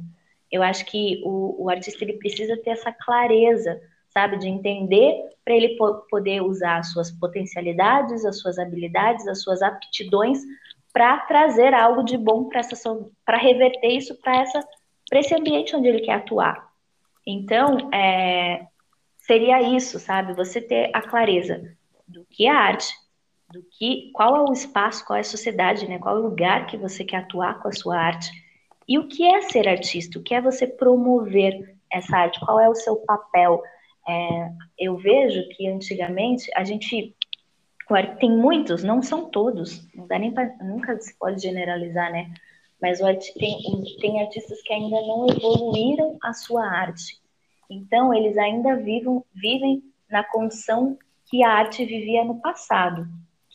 Eu acho que o, o artista ele precisa ter essa clareza, sabe, de entender para ele po poder usar as suas potencialidades, as suas habilidades, as suas aptidões para trazer algo de bom para essa para reverter isso para essa para esse ambiente onde ele quer atuar. Então, é, seria isso, sabe? Você ter a clareza do que é arte, do que, qual é o espaço, qual é a sociedade, né? Qual é o lugar que você quer atuar com a sua arte e o que é ser artista? O que é você promover essa arte? Qual é o seu papel? É, eu vejo que antigamente a gente tem muitos, não são todos, não dá nem pra, nunca se pode generalizar, né? Mas o, tem, tem artistas que ainda não evoluíram a sua arte. Então, eles ainda vivem, vivem na condição que a arte vivia no passado.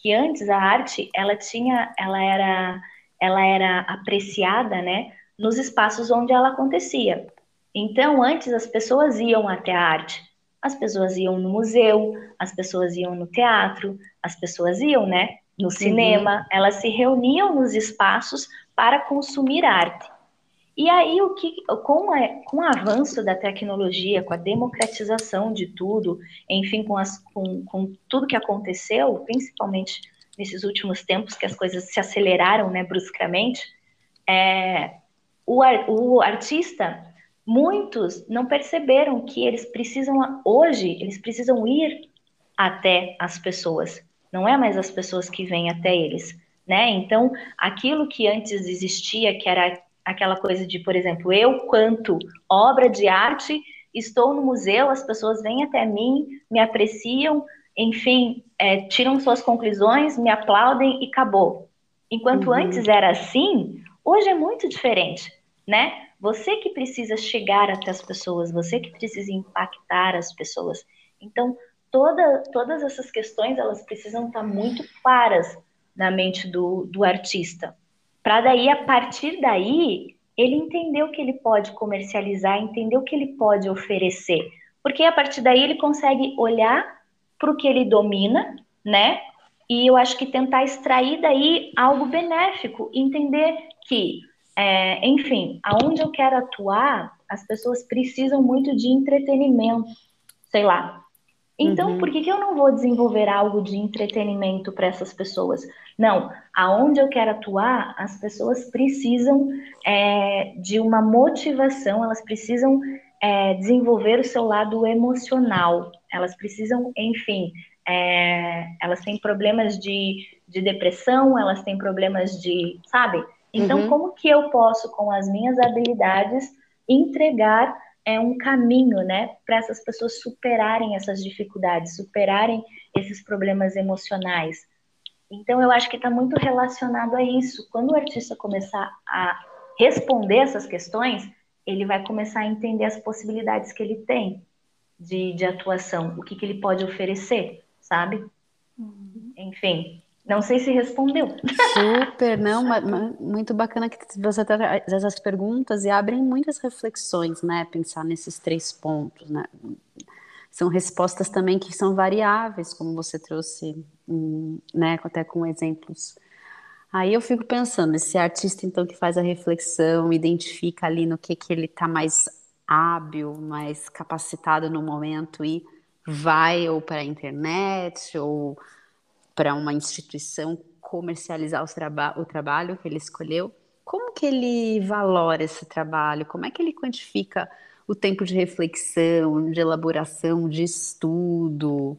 Que antes a arte, ela tinha, ela era, ela era apreciada, né? nos espaços onde ela acontecia. Então, antes as pessoas iam até a arte, as pessoas iam no museu, as pessoas iam no teatro, as pessoas iam, né, no uhum. cinema, uhum. elas se reuniam nos espaços para consumir arte. E aí, o que, com, a, com o avanço da tecnologia, com a democratização de tudo, enfim, com, as, com, com tudo que aconteceu, principalmente nesses últimos tempos que as coisas se aceleraram né, bruscamente, é, o, o artista, muitos não perceberam que eles precisam, hoje, eles precisam ir até as pessoas, não é mais as pessoas que vêm até eles. Né? Então, aquilo que antes existia, que era aquela coisa de, por exemplo, eu, quanto obra de arte, estou no museu, as pessoas vêm até mim, me apreciam, enfim, é, tiram suas conclusões, me aplaudem e acabou. Enquanto uhum. antes era assim, hoje é muito diferente, né? Você que precisa chegar até as pessoas, você que precisa impactar as pessoas. Então, toda, todas essas questões, elas precisam estar muito claras na mente do, do artista. Para daí, a partir daí, ele entender o que ele pode comercializar, entender o que ele pode oferecer. Porque a partir daí ele consegue olhar para o que ele domina, né? E eu acho que tentar extrair daí algo benéfico, entender que, é, enfim, aonde eu quero atuar, as pessoas precisam muito de entretenimento, sei lá, então, uhum. por que, que eu não vou desenvolver algo de entretenimento para essas pessoas? Não, aonde eu quero atuar, as pessoas precisam é, de uma motivação, elas precisam é, desenvolver o seu lado emocional, elas precisam, enfim, é, elas têm problemas de, de depressão, elas têm problemas de, sabe? Então, uhum. como que eu posso, com as minhas habilidades, entregar é um caminho, né, para essas pessoas superarem essas dificuldades, superarem esses problemas emocionais. Então, eu acho que está muito relacionado a isso. Quando o artista começar a responder essas questões, ele vai começar a entender as possibilidades que ele tem de, de atuação, o que, que ele pode oferecer, sabe? Uhum. Enfim, não sei se respondeu. Super, não, muito bacana que você traz essas perguntas e abrem muitas reflexões, né? Pensar nesses três pontos, né? São respostas também que são variáveis, como você trouxe, né? Até com exemplos. Aí eu fico pensando, esse artista então que faz a reflexão, identifica ali no que que ele está mais hábil, mais capacitado no momento e vai ou para a internet ou para uma instituição comercializar traba o trabalho que ele escolheu, como que ele valora esse trabalho? Como é que ele quantifica o tempo de reflexão, de elaboração, de estudo?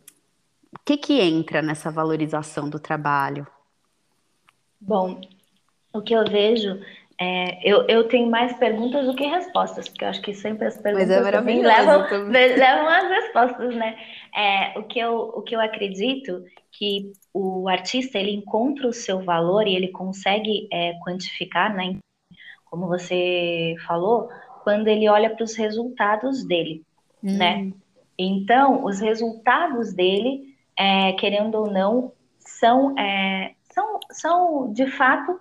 O que que entra nessa valorização do trabalho? Bom, o que eu vejo é, eu, eu tenho mais perguntas do que respostas, porque eu acho que sempre as perguntas é levam, levam as respostas, né? É, o, que eu, o que eu acredito que o artista ele encontra o seu valor e ele consegue é, quantificar, né? Como você falou, quando ele olha para os resultados dele, hum. né? Então, os resultados dele, é, querendo ou não, são, é, são, são de fato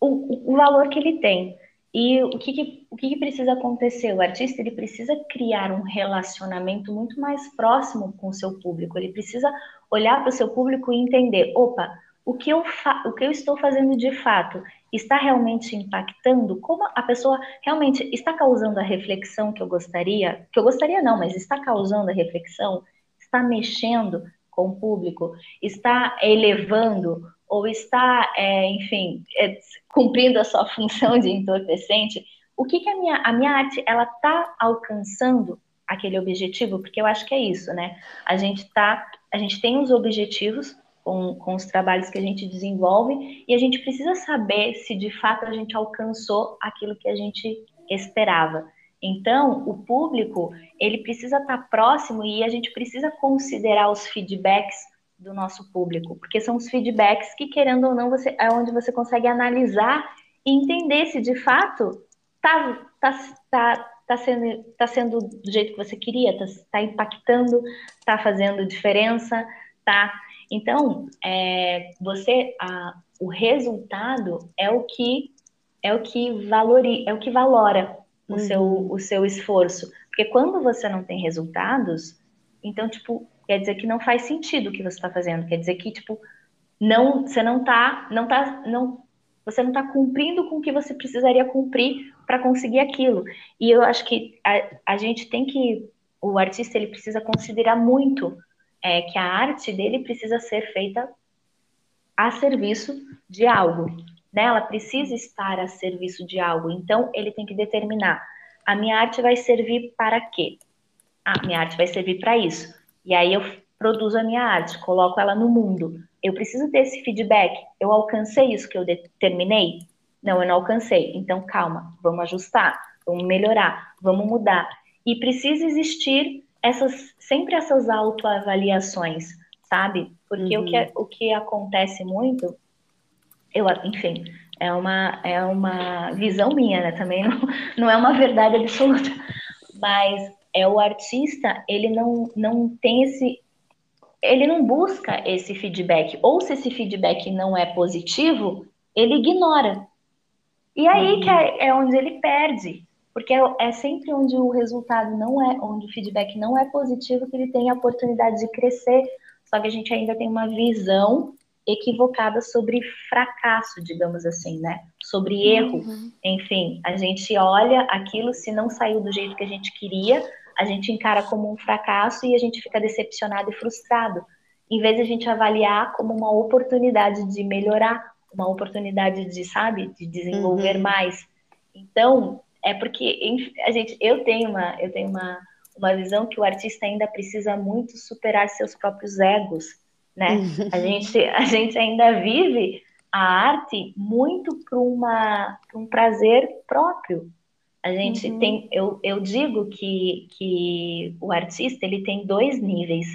o, o valor que ele tem. E o que, que o que, que, precisa acontecer? O artista ele precisa criar um relacionamento muito mais próximo com o seu público. Ele precisa olhar para o seu público e entender: opa, o que, eu o que eu estou fazendo de fato está realmente impactando? Como a pessoa realmente está causando a reflexão que eu gostaria? Que eu gostaria não, mas está causando a reflexão? Está mexendo com o público? Está elevando ou está, é, enfim, é, cumprindo a sua função de entorpecente, o que, que a, minha, a minha arte ela está alcançando aquele objetivo? Porque eu acho que é isso, né? A gente tá, a gente tem os objetivos com, com os trabalhos que a gente desenvolve e a gente precisa saber se de fato a gente alcançou aquilo que a gente esperava. Então, o público, ele precisa estar tá próximo e a gente precisa considerar os feedbacks do nosso público, porque são os feedbacks que, querendo ou não, você, é onde você consegue analisar e entender se de fato tá, tá, tá, tá, sendo, tá sendo do jeito que você queria, tá, tá impactando, tá fazendo diferença, tá? Então, é, você, a, o resultado é o que é o que valori, é o que valora o, uhum. seu, o seu esforço. Porque quando você não tem resultados, Então, tipo, quer dizer que não faz sentido o que você está fazendo. Quer dizer que, tipo, não, você não tá, não tá, não, você não está cumprindo com o que você precisaria cumprir para conseguir aquilo. E eu acho que a, a gente tem que, o artista ele precisa considerar muito é, que a arte dele precisa ser feita a serviço de algo. Né? Ela precisa estar a serviço de algo. Então ele tem que determinar: a minha arte vai servir para quê? Ah, minha arte vai servir para isso. E aí eu produzo a minha arte, coloco ela no mundo. Eu preciso ter esse feedback. Eu alcancei isso que eu determinei? Não, eu não alcancei. Então, calma, vamos ajustar, vamos melhorar, vamos mudar. E precisa existir essas sempre essas autoavaliações, sabe? Porque uhum. o, que, uhum. o que acontece muito, eu, enfim, é uma, é uma visão minha, né? Também não, não é uma verdade absoluta. Mas é o artista, ele não, não tem esse. Ele não busca esse feedback. Ou se esse feedback não é positivo, ele ignora. E aí uhum. que é, é, onde ele perde. Porque é, é sempre onde o resultado não é, onde o feedback não é positivo, que ele tem a oportunidade de crescer. Só que a gente ainda tem uma visão equivocada sobre fracasso, digamos assim, né? Sobre erro. Uhum. Enfim, a gente olha aquilo, se não saiu do jeito que a gente queria, a gente encara como um fracasso e a gente fica decepcionado e frustrado. Em vez de a gente avaliar como uma oportunidade de melhorar, uma oportunidade de, sabe, de desenvolver uhum. mais. Então, é porque a gente, eu tenho uma, eu tenho uma, uma visão que o artista ainda precisa muito superar seus próprios egos, né? A gente, a gente ainda vive a arte muito para um prazer próprio. A gente uhum. tem, eu, eu digo que, que o artista ele tem dois níveis.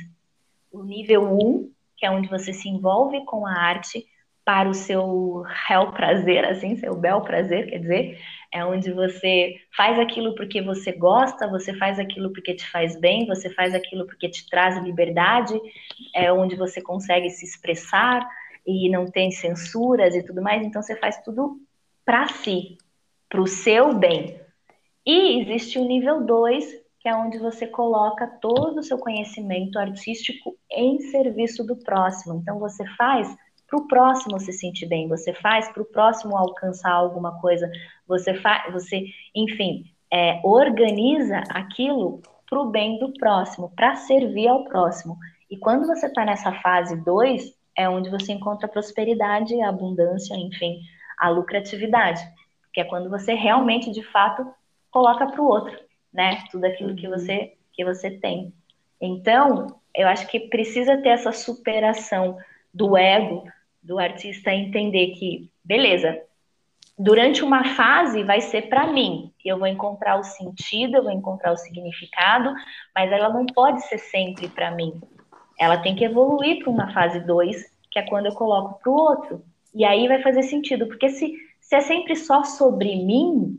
O nível um, que é onde você se envolve com a arte para o seu real prazer, assim, seu bel prazer, quer dizer, é onde você faz aquilo porque você gosta, você faz aquilo porque te faz bem, você faz aquilo porque te traz liberdade, é onde você consegue se expressar e não tem censuras e tudo mais, então você faz tudo para si, para o seu bem. E existe o nível 2, que é onde você coloca todo o seu conhecimento artístico em serviço do próximo. Então você faz para o próximo se sentir bem, você faz para o próximo alcançar alguma coisa, você faz, você, enfim, é, organiza aquilo para o bem do próximo, para servir ao próximo. E quando você está nessa fase 2, é onde você encontra a prosperidade, a abundância, enfim, a lucratividade, que é quando você realmente, de fato, coloca para o outro, né? Tudo aquilo que você que você tem. Então, eu acho que precisa ter essa superação do ego do artista entender que, beleza, durante uma fase vai ser para mim, eu vou encontrar o sentido, eu vou encontrar o significado, mas ela não pode ser sempre para mim. Ela tem que evoluir para uma fase 2, que é quando eu coloco para o outro. E aí vai fazer sentido, porque se, se é sempre só sobre mim,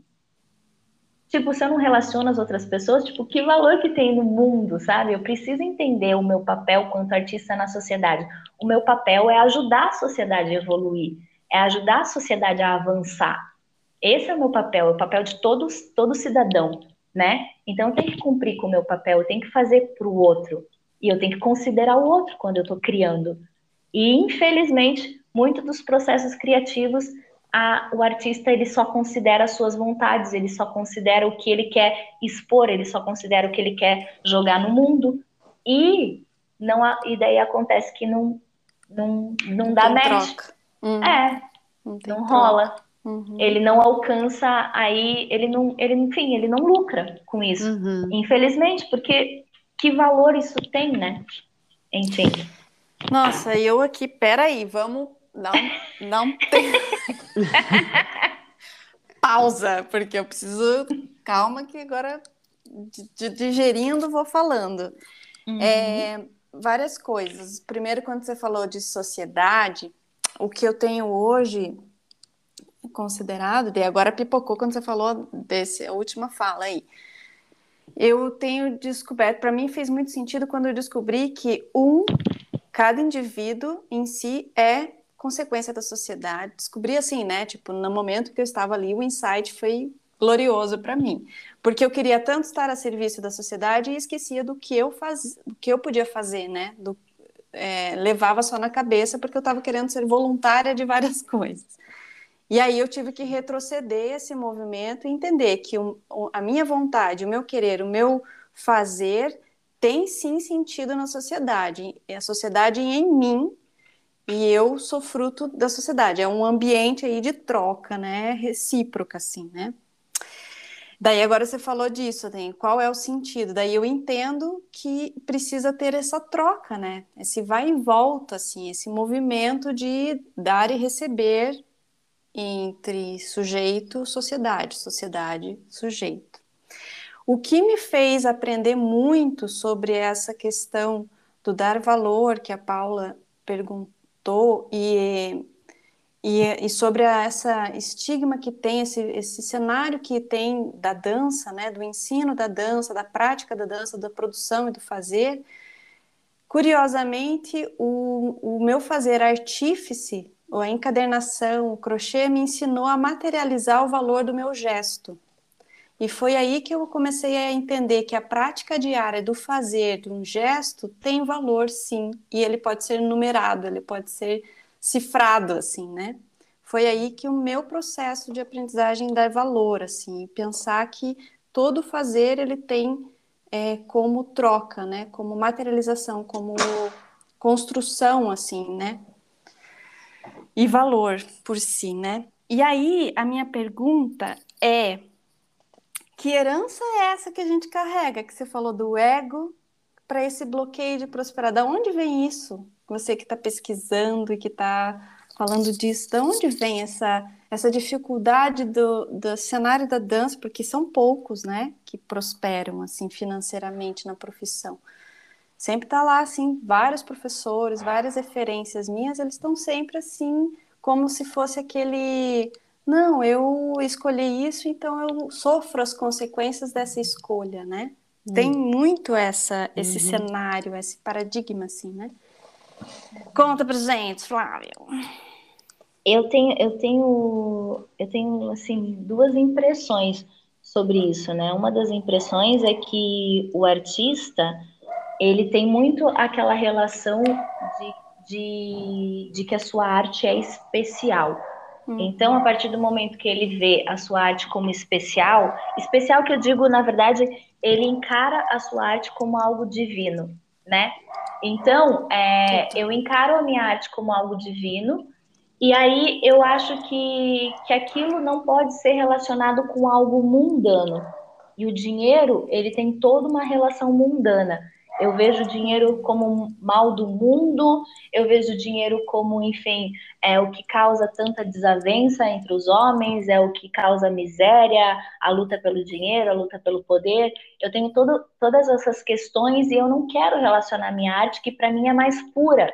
tipo, se eu não relaciono as outras pessoas, tipo, que valor que tem no mundo, sabe? Eu preciso entender o meu papel quanto artista na sociedade. O meu papel é ajudar a sociedade a evoluir, é ajudar a sociedade a avançar. Esse é o meu papel, é o papel de todos, todo cidadão, né? Então eu tenho que cumprir com o meu papel, eu tenho que fazer para o outro. E eu tenho que considerar o outro quando eu estou criando. E, infelizmente, muitos dos processos criativos a, o artista ele só considera as suas vontades, ele só considera o que ele quer expor, ele só considera o que ele quer jogar no mundo e não e daí acontece que não não, não, não dá match. Hum. É, não, não rola. Uhum. Ele não alcança aí, ele não, ele enfim, ele não lucra com isso. Uhum. Infelizmente, porque que valor isso tem, né? Enfim. Nossa, eu aqui, peraí, vamos não, não tem. Pausa, porque eu preciso. Calma, que agora, digerindo, vou falando. Uhum. É, várias coisas. Primeiro, quando você falou de sociedade, o que eu tenho hoje considerado, e agora pipocou quando você falou dessa última fala aí. Eu tenho descoberto, para mim fez muito sentido quando eu descobri que um, cada indivíduo em si é consequência da sociedade. Descobri assim, né? Tipo, no momento que eu estava ali, o insight foi glorioso para mim, porque eu queria tanto estar a serviço da sociedade e esquecia do que eu faz, do que eu podia fazer, né? Do, é, levava só na cabeça porque eu estava querendo ser voluntária de várias coisas. E aí eu tive que retroceder esse movimento e entender que o, a minha vontade, o meu querer, o meu fazer tem sim sentido na sociedade, é a sociedade em mim e eu sou fruto da sociedade. É um ambiente aí de troca, né, recíproca assim, né? Daí agora você falou disso, né? qual é o sentido? Daí eu entendo que precisa ter essa troca, né? Esse vai e volta, assim, esse movimento de dar e receber entre sujeito, sociedade, sociedade, sujeito. O que me fez aprender muito sobre essa questão do dar valor que a Paula perguntou e e, e sobre a, essa estigma que tem, esse, esse cenário que tem da dança, né, do ensino da dança, da prática da dança, da produção e do fazer, curiosamente, o, o meu fazer artífice, a encadernação, o crochê, me ensinou a materializar o valor do meu gesto. E foi aí que eu comecei a entender que a prática diária do fazer, de um gesto, tem valor sim, e ele pode ser numerado, ele pode ser cifrado, assim, né? Foi aí que o meu processo de aprendizagem dar valor, assim, pensar que todo fazer ele tem é, como troca, né? Como materialização, como construção, assim, né? E valor por si, né? E aí a minha pergunta é que herança é essa que a gente carrega? Que você falou do ego para esse bloqueio de prosperidade. Da onde vem isso? Você que está pesquisando e que está falando disso, de onde vem essa, essa dificuldade do, do cenário da dança? Porque são poucos, né, que prosperam assim financeiramente na profissão. Sempre está lá assim, vários professores, várias referências minhas, eles estão sempre assim, como se fosse aquele não, eu escolhi isso, então eu sofro as consequências dessa escolha, né? Tem hum. muito essa, esse uhum. cenário, esse paradigma, assim, né? Conta pra gente, Flávio. Eu tenho, eu tenho, eu tenho assim duas impressões sobre isso, né? Uma das impressões é que o artista ele tem muito aquela relação de, de, de que a sua arte é especial. Uhum. Então, a partir do momento que ele vê a sua arte como especial, especial que eu digo, na verdade, ele encara a sua arte como algo divino, né? Então, é, eu encaro a minha arte como algo divino, e aí eu acho que, que aquilo não pode ser relacionado com algo mundano. E o dinheiro, ele tem toda uma relação mundana. Eu vejo o dinheiro como mal do mundo, eu vejo o dinheiro como, enfim, é o que causa tanta desavença entre os homens, é o que causa miséria, a luta pelo dinheiro, a luta pelo poder. Eu tenho todo, todas essas questões e eu não quero relacionar minha arte, que para mim é mais pura.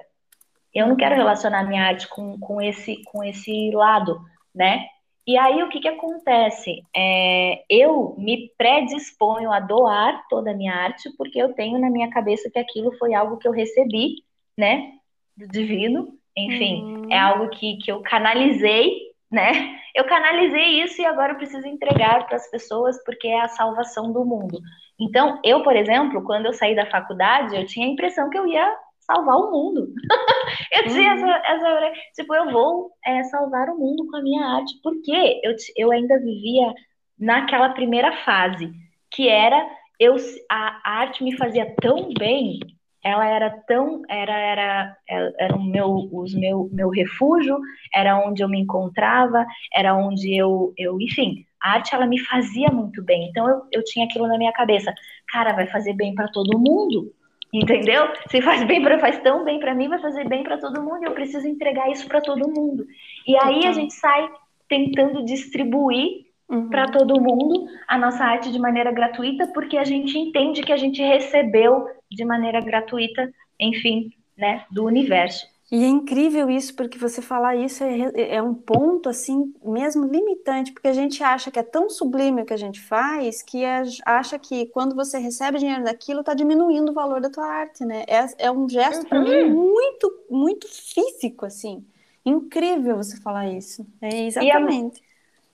Eu não quero relacionar minha arte com, com, esse, com esse lado, né? E aí o que, que acontece? É, eu me predisponho a doar toda a minha arte porque eu tenho na minha cabeça que aquilo foi algo que eu recebi, né, do divino. Enfim, uhum. é algo que, que eu canalizei, né? Eu canalizei isso e agora eu preciso entregar para as pessoas porque é a salvação do mundo. Então, eu, por exemplo, quando eu saí da faculdade, eu tinha a impressão que eu ia salvar o mundo. eu tinha uhum. essa, essa, tipo, eu vou é, salvar o mundo com a minha arte, porque eu, eu ainda vivia naquela primeira fase, que era eu a, a arte me fazia tão bem, ela era tão era era era o meu os meu meu refúgio, era onde eu me encontrava, era onde eu eu enfim, a arte ela me fazia muito bem. Então eu, eu tinha aquilo na minha cabeça, cara, vai fazer bem para todo mundo. Entendeu? Se faz bem para faz tão bem para mim, vai fazer bem para todo mundo. E eu preciso entregar isso para todo mundo. E aí a gente sai tentando distribuir uhum. para todo mundo a nossa arte de maneira gratuita, porque a gente entende que a gente recebeu de maneira gratuita, enfim, né, do universo. E é incrível isso, porque você falar isso é, é, um ponto, assim, mesmo limitante, porque a gente acha que é tão sublime o que a gente faz, que é, acha que quando você recebe dinheiro daquilo, está diminuindo o valor da tua arte, né? É, é um gesto, uhum. para mim, muito, muito físico, assim. Incrível você falar isso. É exatamente.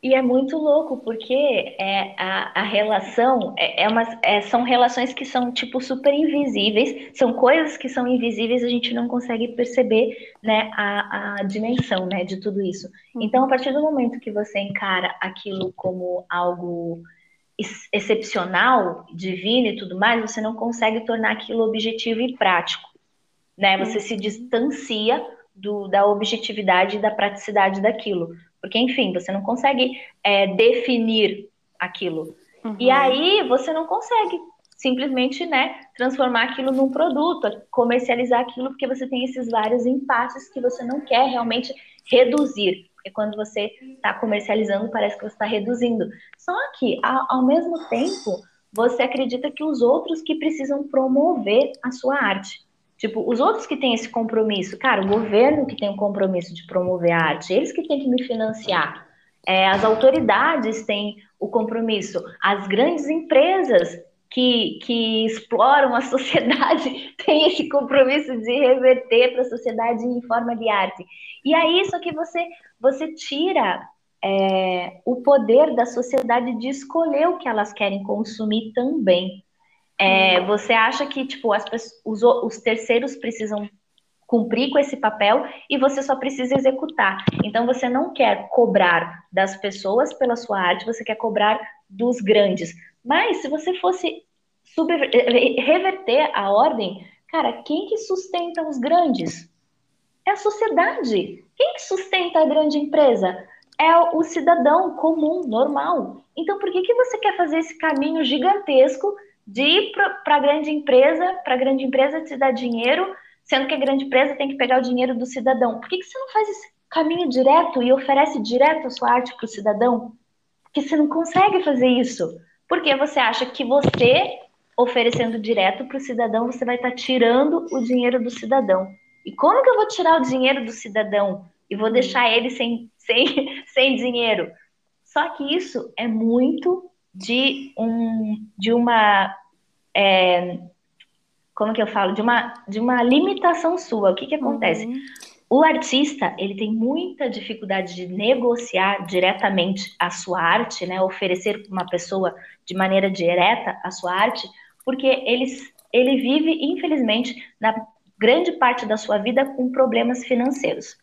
E é muito louco, porque é, a, a relação é, é, uma, é, são relações que são, tipo, super invisíveis, são coisas que são invisíveis, a gente não consegue perceber né, a, a dimensão né, de tudo isso. Uhum. Então, a partir do momento que você encara aquilo como algo ex excepcional, divino e tudo mais, você não consegue tornar aquilo objetivo e prático. Né? Você uhum. se distancia do, da objetividade e da praticidade daquilo. Porque, enfim, você não consegue é, definir aquilo. Uhum. E aí você não consegue simplesmente né, transformar aquilo num produto, comercializar aquilo, porque você tem esses vários empates que você não quer realmente reduzir. Porque quando você está comercializando, parece que você está reduzindo. Só que, ao, ao mesmo tempo, você acredita que os outros que precisam promover a sua arte. Tipo, os outros que têm esse compromisso, cara, o governo que tem o um compromisso de promover a arte, eles que têm que me financiar. É, as autoridades têm o compromisso, as grandes empresas que, que exploram a sociedade têm esse compromisso de reverter para a sociedade em forma de arte. E aí, só que você, você tira é, o poder da sociedade de escolher o que elas querem consumir também. É, você acha que tipo as, os, os terceiros precisam cumprir com esse papel e você só precisa executar. Então você não quer cobrar das pessoas pela sua arte, você quer cobrar dos grandes. Mas se você fosse super, reverter a ordem, cara, quem que sustenta os grandes? É a sociedade. Quem que sustenta a grande empresa? É o cidadão comum, normal. Então por que, que você quer fazer esse caminho gigantesco de ir para a grande empresa, para a grande empresa te dar dinheiro, sendo que a grande empresa tem que pegar o dinheiro do cidadão. Por que, que você não faz esse caminho direto e oferece direto a sua arte para o cidadão? Porque você não consegue fazer isso. Porque você acha que você, oferecendo direto para o cidadão, você vai estar tá tirando o dinheiro do cidadão. E como que eu vou tirar o dinheiro do cidadão e vou deixar ele sem, sem, sem dinheiro? Só que isso é muito de, um, de uma. É, como que eu falo? De uma, de uma limitação sua. O que, que acontece? Uhum. O artista, ele tem muita dificuldade de negociar diretamente a sua arte, né? Oferecer para uma pessoa de maneira direta a sua arte, porque ele, ele vive, infelizmente, na grande parte da sua vida com problemas financeiros.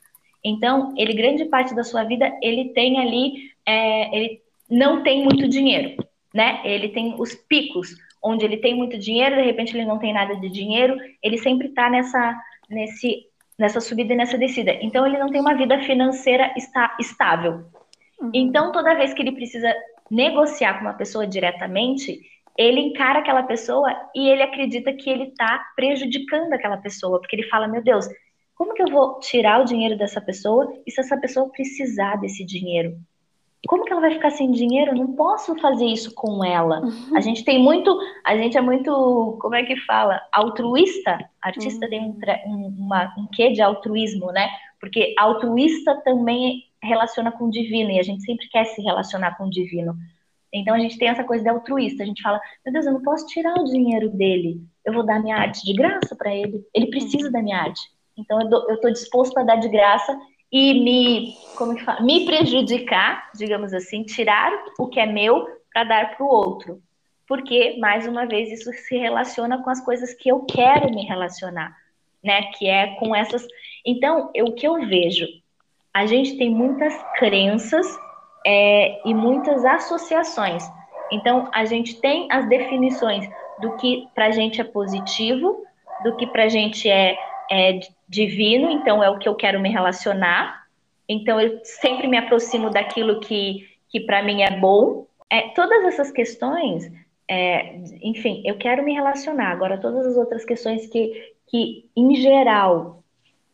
Então, ele, grande parte da sua vida, ele tem ali, é, ele não tem muito dinheiro, né? Ele tem os picos, onde ele tem muito dinheiro, de repente ele não tem nada de dinheiro, ele sempre está nessa, nesse, nessa subida e nessa descida. Então ele não tem uma vida financeira está, estável. Uhum. Então toda vez que ele precisa negociar com uma pessoa diretamente, ele encara aquela pessoa e ele acredita que ele está prejudicando aquela pessoa, porque ele fala, meu Deus, como que eu vou tirar o dinheiro dessa pessoa e se essa pessoa precisar desse dinheiro? Como que ela vai ficar sem dinheiro? Eu não posso fazer isso com ela. Uhum. A gente tem muito, a gente é muito, como é que fala? Altruísta. Artista uhum. tem um, um, uma, um quê de altruísmo, né? Porque altruísta também relaciona com o divino e a gente sempre quer se relacionar com o divino. Então a gente tem essa coisa de altruísta. A gente fala, meu Deus, eu não posso tirar o dinheiro dele. Eu vou dar minha arte de graça para ele. Ele precisa da minha arte. Então eu estou disposto a dar de graça e me, como que fala, me prejudicar, digamos assim, tirar o que é meu para dar para o outro. Porque, mais uma vez, isso se relaciona com as coisas que eu quero me relacionar, né? Que é com essas. Então, o que eu vejo, a gente tem muitas crenças é, e muitas associações. Então, a gente tem as definições do que para a gente é positivo, do que para a gente é, é divino, então é o que eu quero me relacionar. Então eu sempre me aproximo daquilo que, que para mim é bom. É, todas essas questões, é, enfim, eu quero me relacionar. Agora, todas as outras questões que, que em geral,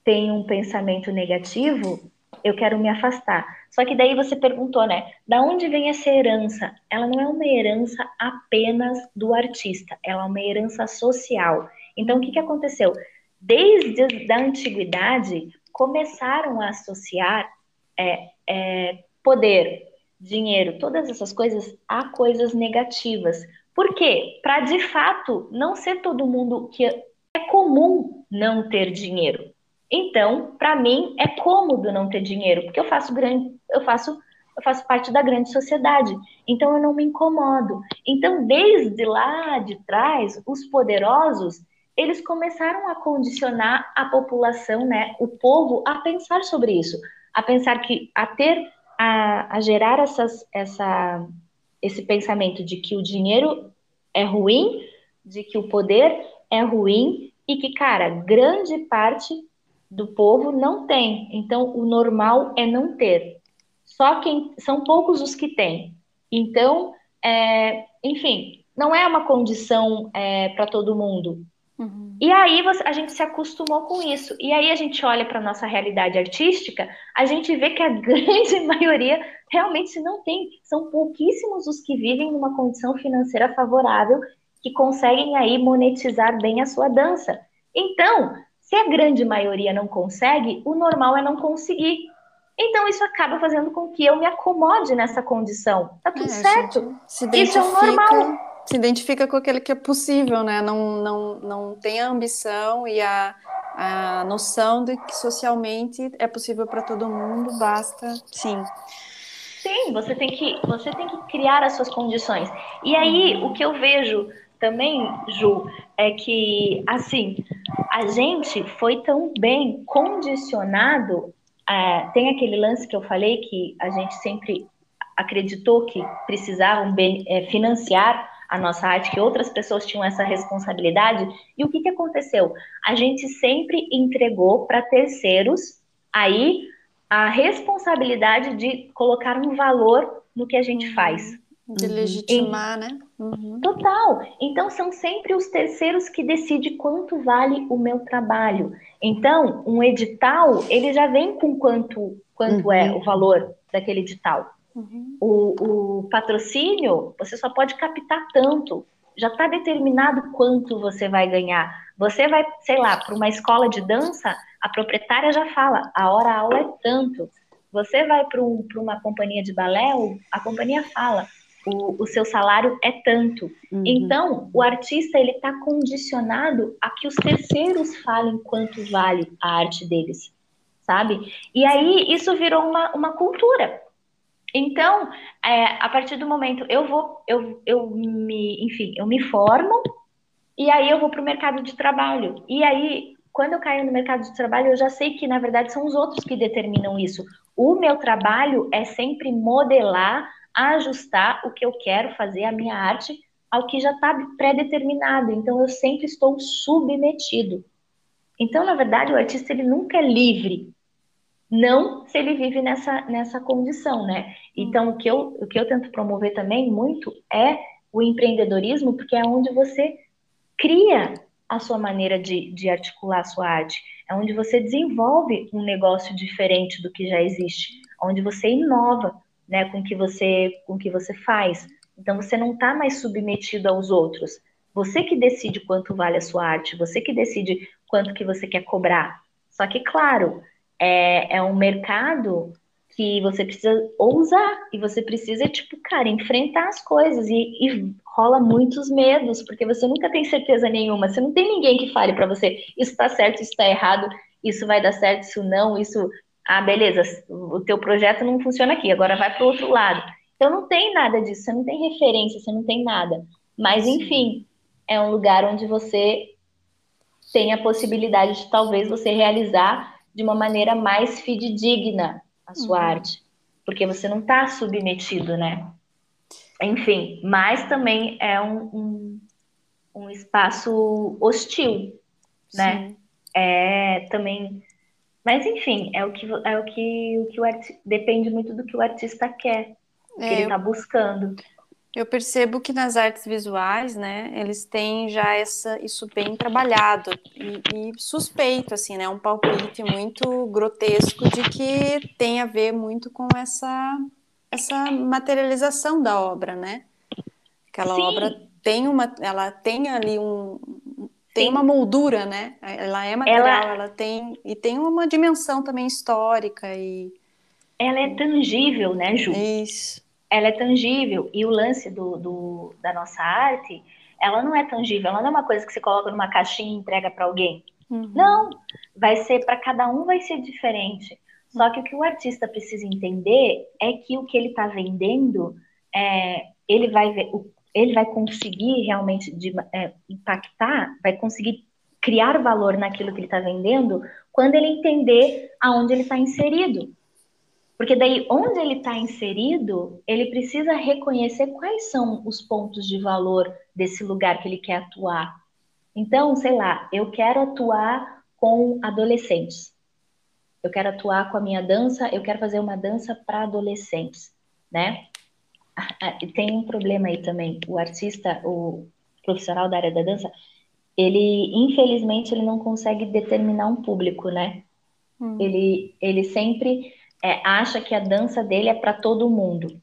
têm um pensamento negativo, eu quero me afastar. Só que daí você perguntou, né? Da onde vem essa herança? Ela não é uma herança apenas do artista, ela é uma herança social. Então, o que, que aconteceu? Desde a antiguidade, começaram a associar é, é, poder, dinheiro, todas essas coisas a coisas negativas. Por quê? Para de fato não ser todo mundo que é comum não ter dinheiro. Então, para mim é cômodo não ter dinheiro, porque eu faço grande, eu faço eu faço parte da grande sociedade, então eu não me incomodo. Então, desde lá de trás, os poderosos, eles começaram a condicionar a população, né, o povo, a pensar sobre isso, a pensar que, a ter, a, a gerar essas, essa, esse pensamento de que o dinheiro é ruim, de que o poder é ruim e que, cara, grande parte do povo não tem. Então, o normal é não ter. Só quem são poucos os que têm. Então, é, enfim, não é uma condição é, para todo mundo. Uhum. E aí você, a gente se acostumou com isso. E aí a gente olha para nossa realidade artística, a gente vê que a grande maioria realmente não tem. São pouquíssimos os que vivem numa condição financeira favorável que conseguem aí monetizar bem a sua dança. Então, se a grande maioria não consegue, o normal é não conseguir. Então, isso acaba fazendo com que eu me acomode nessa condição. Tá tudo é, certo. Isso é o normal. Se identifica com aquele que é possível, né? Não, não, não tem a ambição e a, a noção de que socialmente é possível para todo mundo, basta, sim. Sim, você tem que você tem que criar as suas condições. E aí, uhum. o que eu vejo também, Ju, é que, assim, a gente foi tão bem condicionado. É, tem aquele lance que eu falei que a gente sempre acreditou que precisavam é, financiar a nossa arte, que outras pessoas tinham essa responsabilidade. E o que, que aconteceu? A gente sempre entregou para terceiros aí a responsabilidade de colocar um valor no que a gente uhum. faz. De legitimar, né? Uhum. Total. Então são sempre os terceiros que decidem quanto vale o meu trabalho. Então, um edital, ele já vem com quanto, quanto é uhum. é o valor daquele edital. Uhum. O, o patrocínio, você só pode captar tanto. Já está determinado quanto você vai ganhar. Você vai, sei lá, para uma escola de dança, a proprietária já fala, a hora aula é tanto. Você vai para um, uma companhia de balé, a companhia fala, o, o seu salário é tanto. Uhum. Então, o artista ele está condicionado a que os terceiros falem quanto vale a arte deles, sabe? E aí isso virou uma, uma cultura. Então, é, a partir do momento eu vou, eu, eu me, enfim, eu me formo e aí eu vou para o mercado de trabalho. E aí, quando eu caio no mercado de trabalho, eu já sei que na verdade são os outros que determinam isso. O meu trabalho é sempre modelar ajustar o que eu quero fazer, a minha arte, ao que já está pré-determinado. Então, eu sempre estou submetido. Então, na verdade, o artista ele nunca é livre. Não se ele vive nessa, nessa condição, né? Então, o que, eu, o que eu tento promover também muito é o empreendedorismo, porque é onde você cria a sua maneira de, de articular a sua arte. É onde você desenvolve um negócio diferente do que já existe, onde você inova, né, com que você com que você faz. Então você não está mais submetido aos outros. Você que decide quanto vale a sua arte, você que decide quanto que você quer cobrar. Só que, claro, é, é um mercado que você precisa ousar e você precisa, tipo, cara, enfrentar as coisas e, e rola muitos medos, porque você nunca tem certeza nenhuma, você não tem ninguém que fale para você isso está certo, isso está errado, isso vai dar certo, isso não, isso ah, beleza, o teu projeto não funciona aqui, agora vai para o outro lado. Então não tem nada disso, você não tem referência, você não tem nada. Mas enfim, é um lugar onde você tem a possibilidade de talvez você realizar de uma maneira mais fidedigna a sua uhum. arte, porque você não está submetido, né? Enfim, mas também é um, um, um espaço hostil, né? Sim. É também mas enfim, é o que é o que o que o arti... depende muito do que o artista quer, o que é, ele está buscando. Eu percebo que nas artes visuais, né, eles têm já essa, isso bem trabalhado e, e, suspeito, assim, né, um palpite muito grotesco de que tem a ver muito com essa, essa materialização da obra, né? Aquela Sim. obra tem uma, ela tem ali um, tem uma moldura, né? Ela é material, ela... ela, tem e tem uma dimensão também histórica e ela é tangível, né, Ju? Isso. Ela é tangível e o lance do, do da nossa arte, ela não é tangível, ela não é uma coisa que você coloca numa caixinha e entrega para alguém. Uhum. Não, vai ser para cada um vai ser diferente. Só que o que o artista precisa entender é que o que ele está vendendo, é, ele, vai, ele vai conseguir realmente de, é, impactar, vai conseguir criar valor naquilo que ele está vendendo quando ele entender aonde ele está inserido. Porque daí, onde ele está inserido, ele precisa reconhecer quais são os pontos de valor desse lugar que ele quer atuar. Então, sei lá, eu quero atuar com adolescentes. Eu quero atuar com a minha dança, eu quero fazer uma dança para adolescentes, né? Ah, ah, tem um problema aí também. O artista, o profissional da área da dança, ele, infelizmente, ele não consegue determinar um público, né? Hum. Ele, ele sempre é, acha que a dança dele é para todo mundo.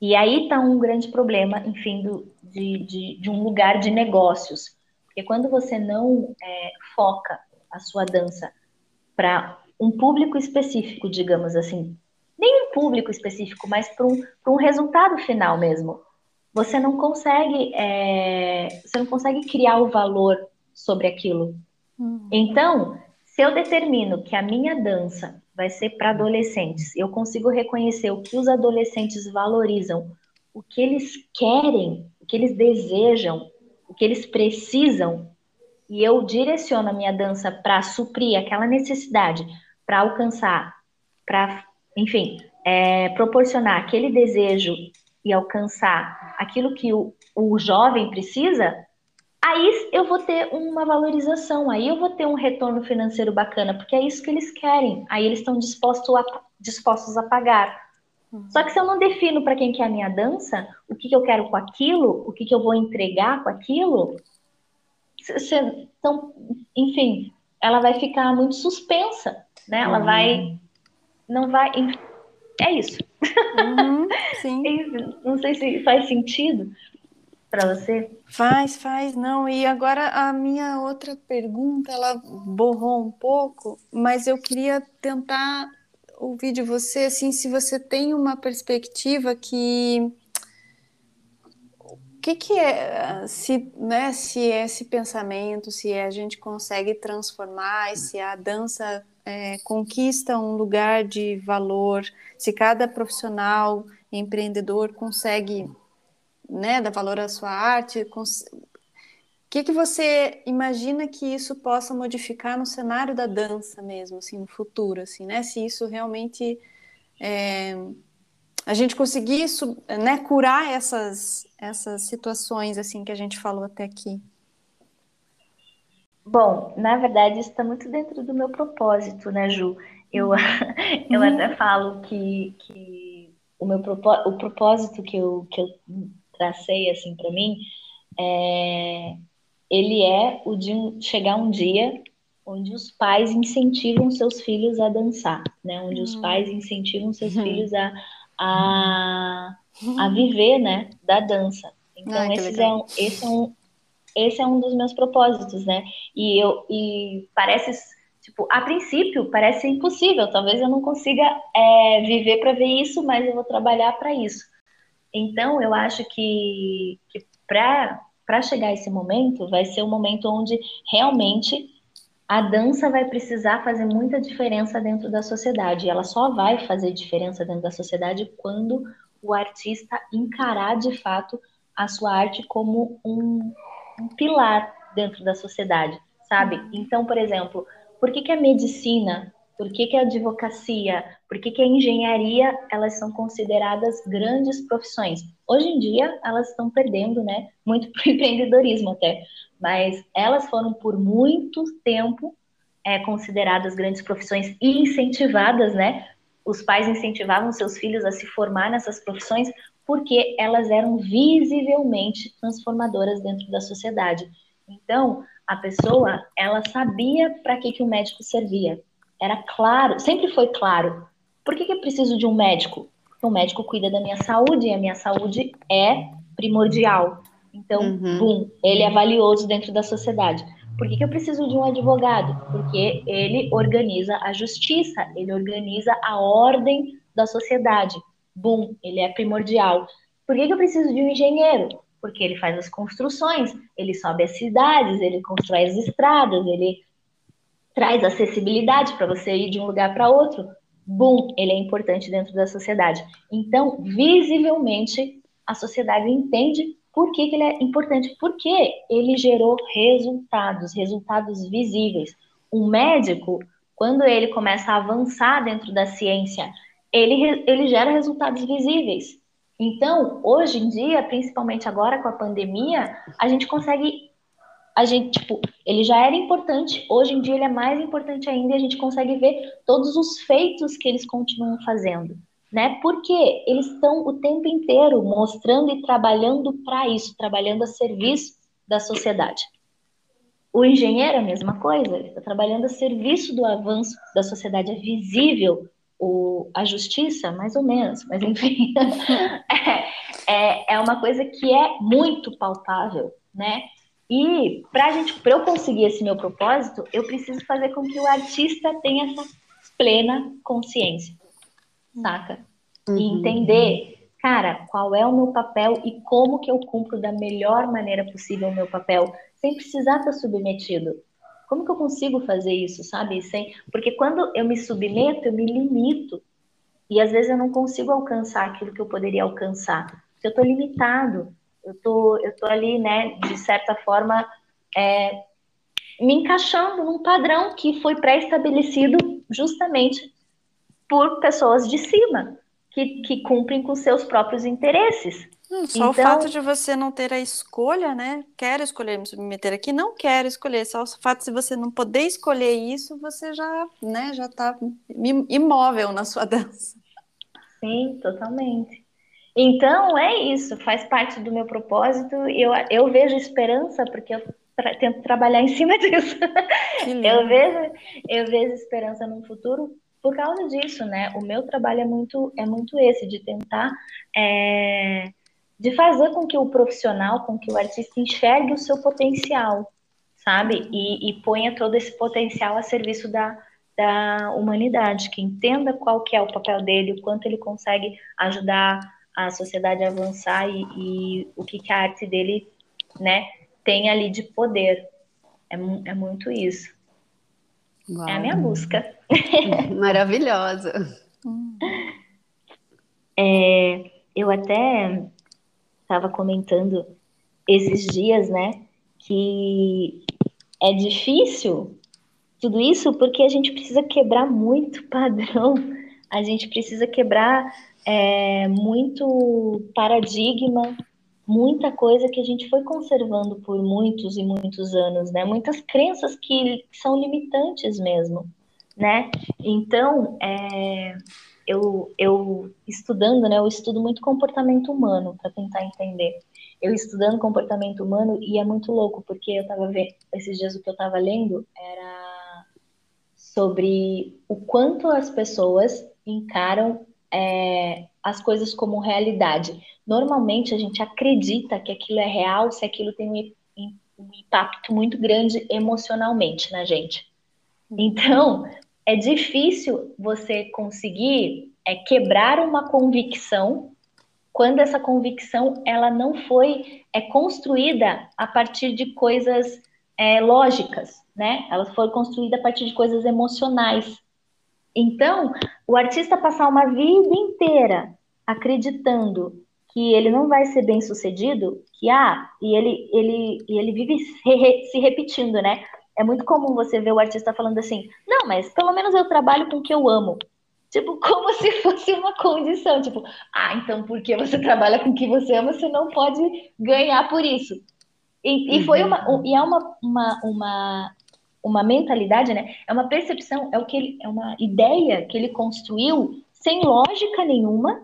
E aí está um grande problema, enfim, do, de, de, de, um lugar de negócios. Porque quando você não é, foca a sua dança para um público específico, digamos assim, nem um público específico, mas para um, um resultado final mesmo. Você não consegue, é, você não consegue criar o valor sobre aquilo. Uhum. Então, se eu determino que a minha dança vai ser para adolescentes, eu consigo reconhecer o que os adolescentes valorizam, o que eles querem, o que eles desejam, o que eles precisam, e eu direciono a minha dança para suprir aquela necessidade, para alcançar, para, enfim, é, proporcionar aquele desejo e alcançar aquilo que o, o jovem precisa, aí eu vou ter uma valorização, aí eu vou ter um retorno financeiro bacana, porque é isso que eles querem, aí eles estão dispostos a, dispostos a pagar. Uhum. Só que se eu não defino para quem que é a minha dança, o que, que eu quero com aquilo, o que, que eu vou entregar com aquilo, então, enfim, ela vai ficar muito suspensa né? Ela uhum. vai, não vai, é isso. Uhum, sim. não sei se faz sentido para você. Faz, faz, não. E agora a minha outra pergunta, ela borrou um pouco, mas eu queria tentar ouvir de você, assim, se você tem uma perspectiva que o que, que é se, né, se esse pensamento, se a gente consegue transformar, se a dança é, conquista um lugar de valor, se cada profissional empreendedor consegue né, valor à sua arte, o que, que você imagina que isso possa modificar no cenário da dança mesmo, assim, no futuro, assim, né? Se isso realmente é, a gente conseguir né, curar essas, essas situações assim que a gente falou até aqui. Bom, na verdade, isso está muito dentro do meu propósito, né, Ju? Eu, uhum. eu uhum. até falo que, que o meu o propósito que eu, que eu tracei assim para mim é ele é o de chegar um dia onde os pais incentivam seus filhos a dançar, né? Onde os uhum. pais incentivam seus uhum. filhos a, a, a viver, né, da dança. Então Ai, esse, é um, esse é um esse é um dos meus propósitos, né? E eu e parece tipo a princípio parece impossível. Talvez eu não consiga é, viver para ver isso, mas eu vou trabalhar para isso. Então eu acho que, que para chegar esse momento vai ser um momento onde realmente a dança vai precisar fazer muita diferença dentro da sociedade. Ela só vai fazer diferença dentro da sociedade quando o artista encarar de fato a sua arte como um, um pilar dentro da sociedade, sabe? Então, por exemplo, por que, que a medicina, por que, que a advocacia, por que, que a engenharia, elas são consideradas grandes profissões? Hoje em dia, elas estão perdendo, né? Muito para o empreendedorismo até. Mas elas foram por muito tempo é, consideradas grandes profissões e incentivadas, né? Os pais incentivavam seus filhos a se formar nessas profissões porque elas eram visivelmente transformadoras dentro da sociedade. Então, a pessoa, ela sabia para que, que o médico servia. Era claro, sempre foi claro. Por que, que eu preciso de um médico? Porque o médico cuida da minha saúde e a minha saúde é primordial. Então, uhum. bum, ele é valioso dentro da sociedade. Por que, que eu preciso de um advogado? Porque ele organiza a justiça, ele organiza a ordem da sociedade. Bum, ele é primordial. Por que, que eu preciso de um engenheiro? Porque ele faz as construções, ele sobe as cidades, ele constrói as estradas, ele traz acessibilidade para você ir de um lugar para outro. boom, ele é importante dentro da sociedade. Então, visivelmente, a sociedade entende por que, que ele é importante, porque ele gerou resultados, resultados visíveis. Um médico, quando ele começa a avançar dentro da ciência, ele, ele gera resultados visíveis. Então, hoje em dia, principalmente agora com a pandemia, a gente consegue. A gente, tipo, ele já era importante, hoje em dia ele é mais importante ainda e a gente consegue ver todos os feitos que eles continuam fazendo, né? Porque eles estão o tempo inteiro mostrando e trabalhando para isso, trabalhando a serviço da sociedade. O engenheiro é a mesma coisa, ele está trabalhando a serviço do avanço da sociedade, é visível o, a justiça, mais ou menos, mas enfim, é, é, é uma coisa que é muito palpável, né? E para gente, para eu conseguir esse meu propósito, eu preciso fazer com que o artista tenha essa plena consciência, saca? Uhum. E entender, cara, qual é o meu papel e como que eu cumpro da melhor maneira possível o meu papel, sem precisar estar submetido. Como que eu consigo fazer isso, sabe? Sem... Porque quando eu me submeto, eu me limito. E às vezes eu não consigo alcançar aquilo que eu poderia alcançar. Porque eu estou limitado. Eu tô, eu tô ali, né, de certa forma, é, me encaixando num padrão que foi pré-estabelecido justamente por pessoas de cima, que, que cumprem com seus próprios interesses. Hum, só então, o fato de você não ter a escolha, né? Quero escolher me submeter aqui, não quero escolher. Só o fato de você não poder escolher isso, você já, né, já está imóvel na sua dança. Sim, totalmente. Então é isso, faz parte do meu propósito. Eu, eu vejo esperança porque eu tra tento trabalhar em cima disso. eu vejo, eu vejo esperança no futuro por causa disso, né? O meu trabalho é muito, é muito esse de tentar é, de fazer com que o profissional, com que o artista enxergue o seu potencial, sabe? E, e ponha todo esse potencial a serviço da, da humanidade, que entenda qual que é o papel dele, o quanto ele consegue ajudar a sociedade avançar e, e o que, que a arte dele, né, tem ali de poder. É, é muito isso. Uau. É a minha busca. Maravilhosa. É, eu até estava comentando esses dias, né, que é difícil tudo isso porque a gente precisa quebrar muito padrão, a gente precisa quebrar é, muito paradigma, muita coisa que a gente foi conservando por muitos e muitos anos, né? Muitas crenças que são limitantes mesmo, né? Então, é, eu, eu estudando, né, eu estudo muito comportamento humano para tentar entender. Eu estudando comportamento humano e é muito louco, porque eu estava vendo, esses dias o que eu estava lendo era sobre o quanto as pessoas encaram é, as coisas como realidade. Normalmente a gente acredita que aquilo é real se aquilo tem um, um impacto muito grande emocionalmente na gente. Então, é difícil você conseguir é, quebrar uma convicção quando essa convicção ela não foi é, construída a partir de coisas é, lógicas, né? Ela foi construída a partir de coisas emocionais. Então, o artista passar uma vida inteira acreditando que ele não vai ser bem sucedido, que ah, e ele ele e ele vive se, repetindo, né? É muito comum você ver o artista falando assim: não, mas pelo menos eu trabalho com o que eu amo. Tipo, como se fosse uma condição. Tipo, ah, então porque você trabalha com o que você ama, você não pode ganhar por isso. E, e foi uma. Uhum. E é uma, uma, uma, uma mentalidade, né? É uma percepção, é o que ele, é uma ideia que ele construiu sem lógica nenhuma,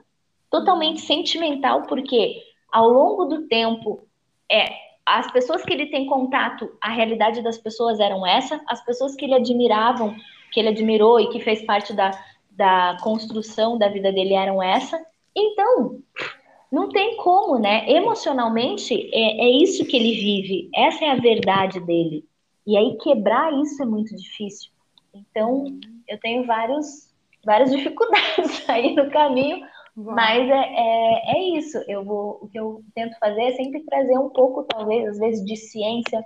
totalmente sentimental, porque ao longo do tempo é as pessoas que ele tem contato, a realidade das pessoas eram essa, as pessoas que ele admiravam, que ele admirou e que fez parte da, da construção da vida dele eram essa. Então, não tem como, né? Emocionalmente, é, é isso que ele vive, essa é a verdade dele. E aí quebrar isso é muito difícil. Então, eu tenho vários, várias dificuldades aí no caminho, mas é, é, é, isso. Eu vou, o que eu tento fazer é sempre trazer um pouco, talvez, às vezes, de ciência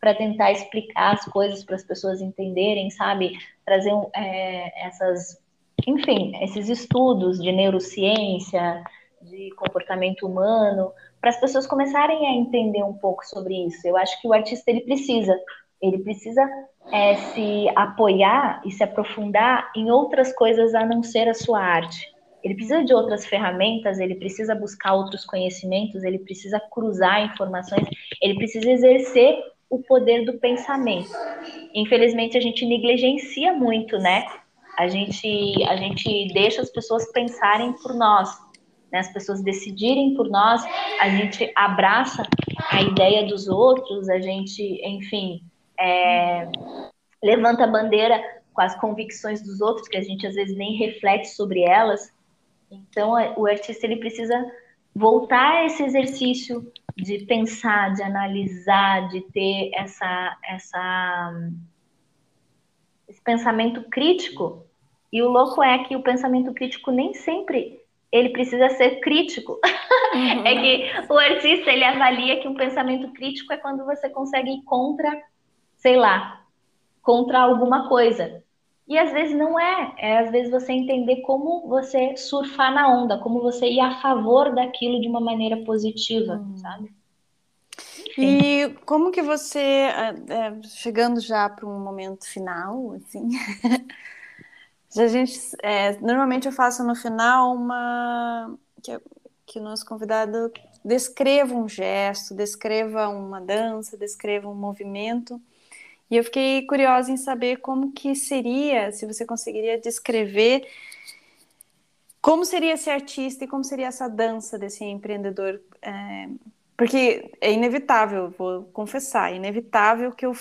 para tentar explicar as coisas para as pessoas entenderem, sabe? Trazer é, essas enfim, esses estudos de neurociência, de comportamento humano, para as pessoas começarem a entender um pouco sobre isso. Eu acho que o artista ele precisa, ele precisa é, se apoiar e se aprofundar em outras coisas a não ser a sua arte. Ele precisa de outras ferramentas, ele precisa buscar outros conhecimentos, ele precisa cruzar informações, ele precisa exercer o poder do pensamento. Infelizmente, a gente negligencia muito, né? A gente, a gente deixa as pessoas pensarem por nós, né? as pessoas decidirem por nós, a gente abraça a ideia dos outros, a gente, enfim, é, levanta a bandeira com as convicções dos outros, que a gente às vezes nem reflete sobre elas. Então, o artista ele precisa voltar a esse exercício de pensar, de analisar, de ter essa, essa, esse pensamento crítico. E o louco é que o pensamento crítico nem sempre ele precisa ser crítico. Uhum. é que o artista ele avalia que um pensamento crítico é quando você consegue ir contra, sei lá, contra alguma coisa. E às vezes não é. É às vezes você entender como você surfar na onda, como você ir a favor daquilo de uma maneira positiva, hum. sabe? E como que você, é, é chegando já para um momento final, assim, a gente, é, normalmente eu faço no final uma que, que o nosso convidado descreva um gesto, descreva uma dança, descreva um movimento e eu fiquei curiosa em saber como que seria, se você conseguiria descrever como seria esse artista e como seria essa dança desse empreendedor. É, porque é inevitável, vou confessar, é inevitável que eu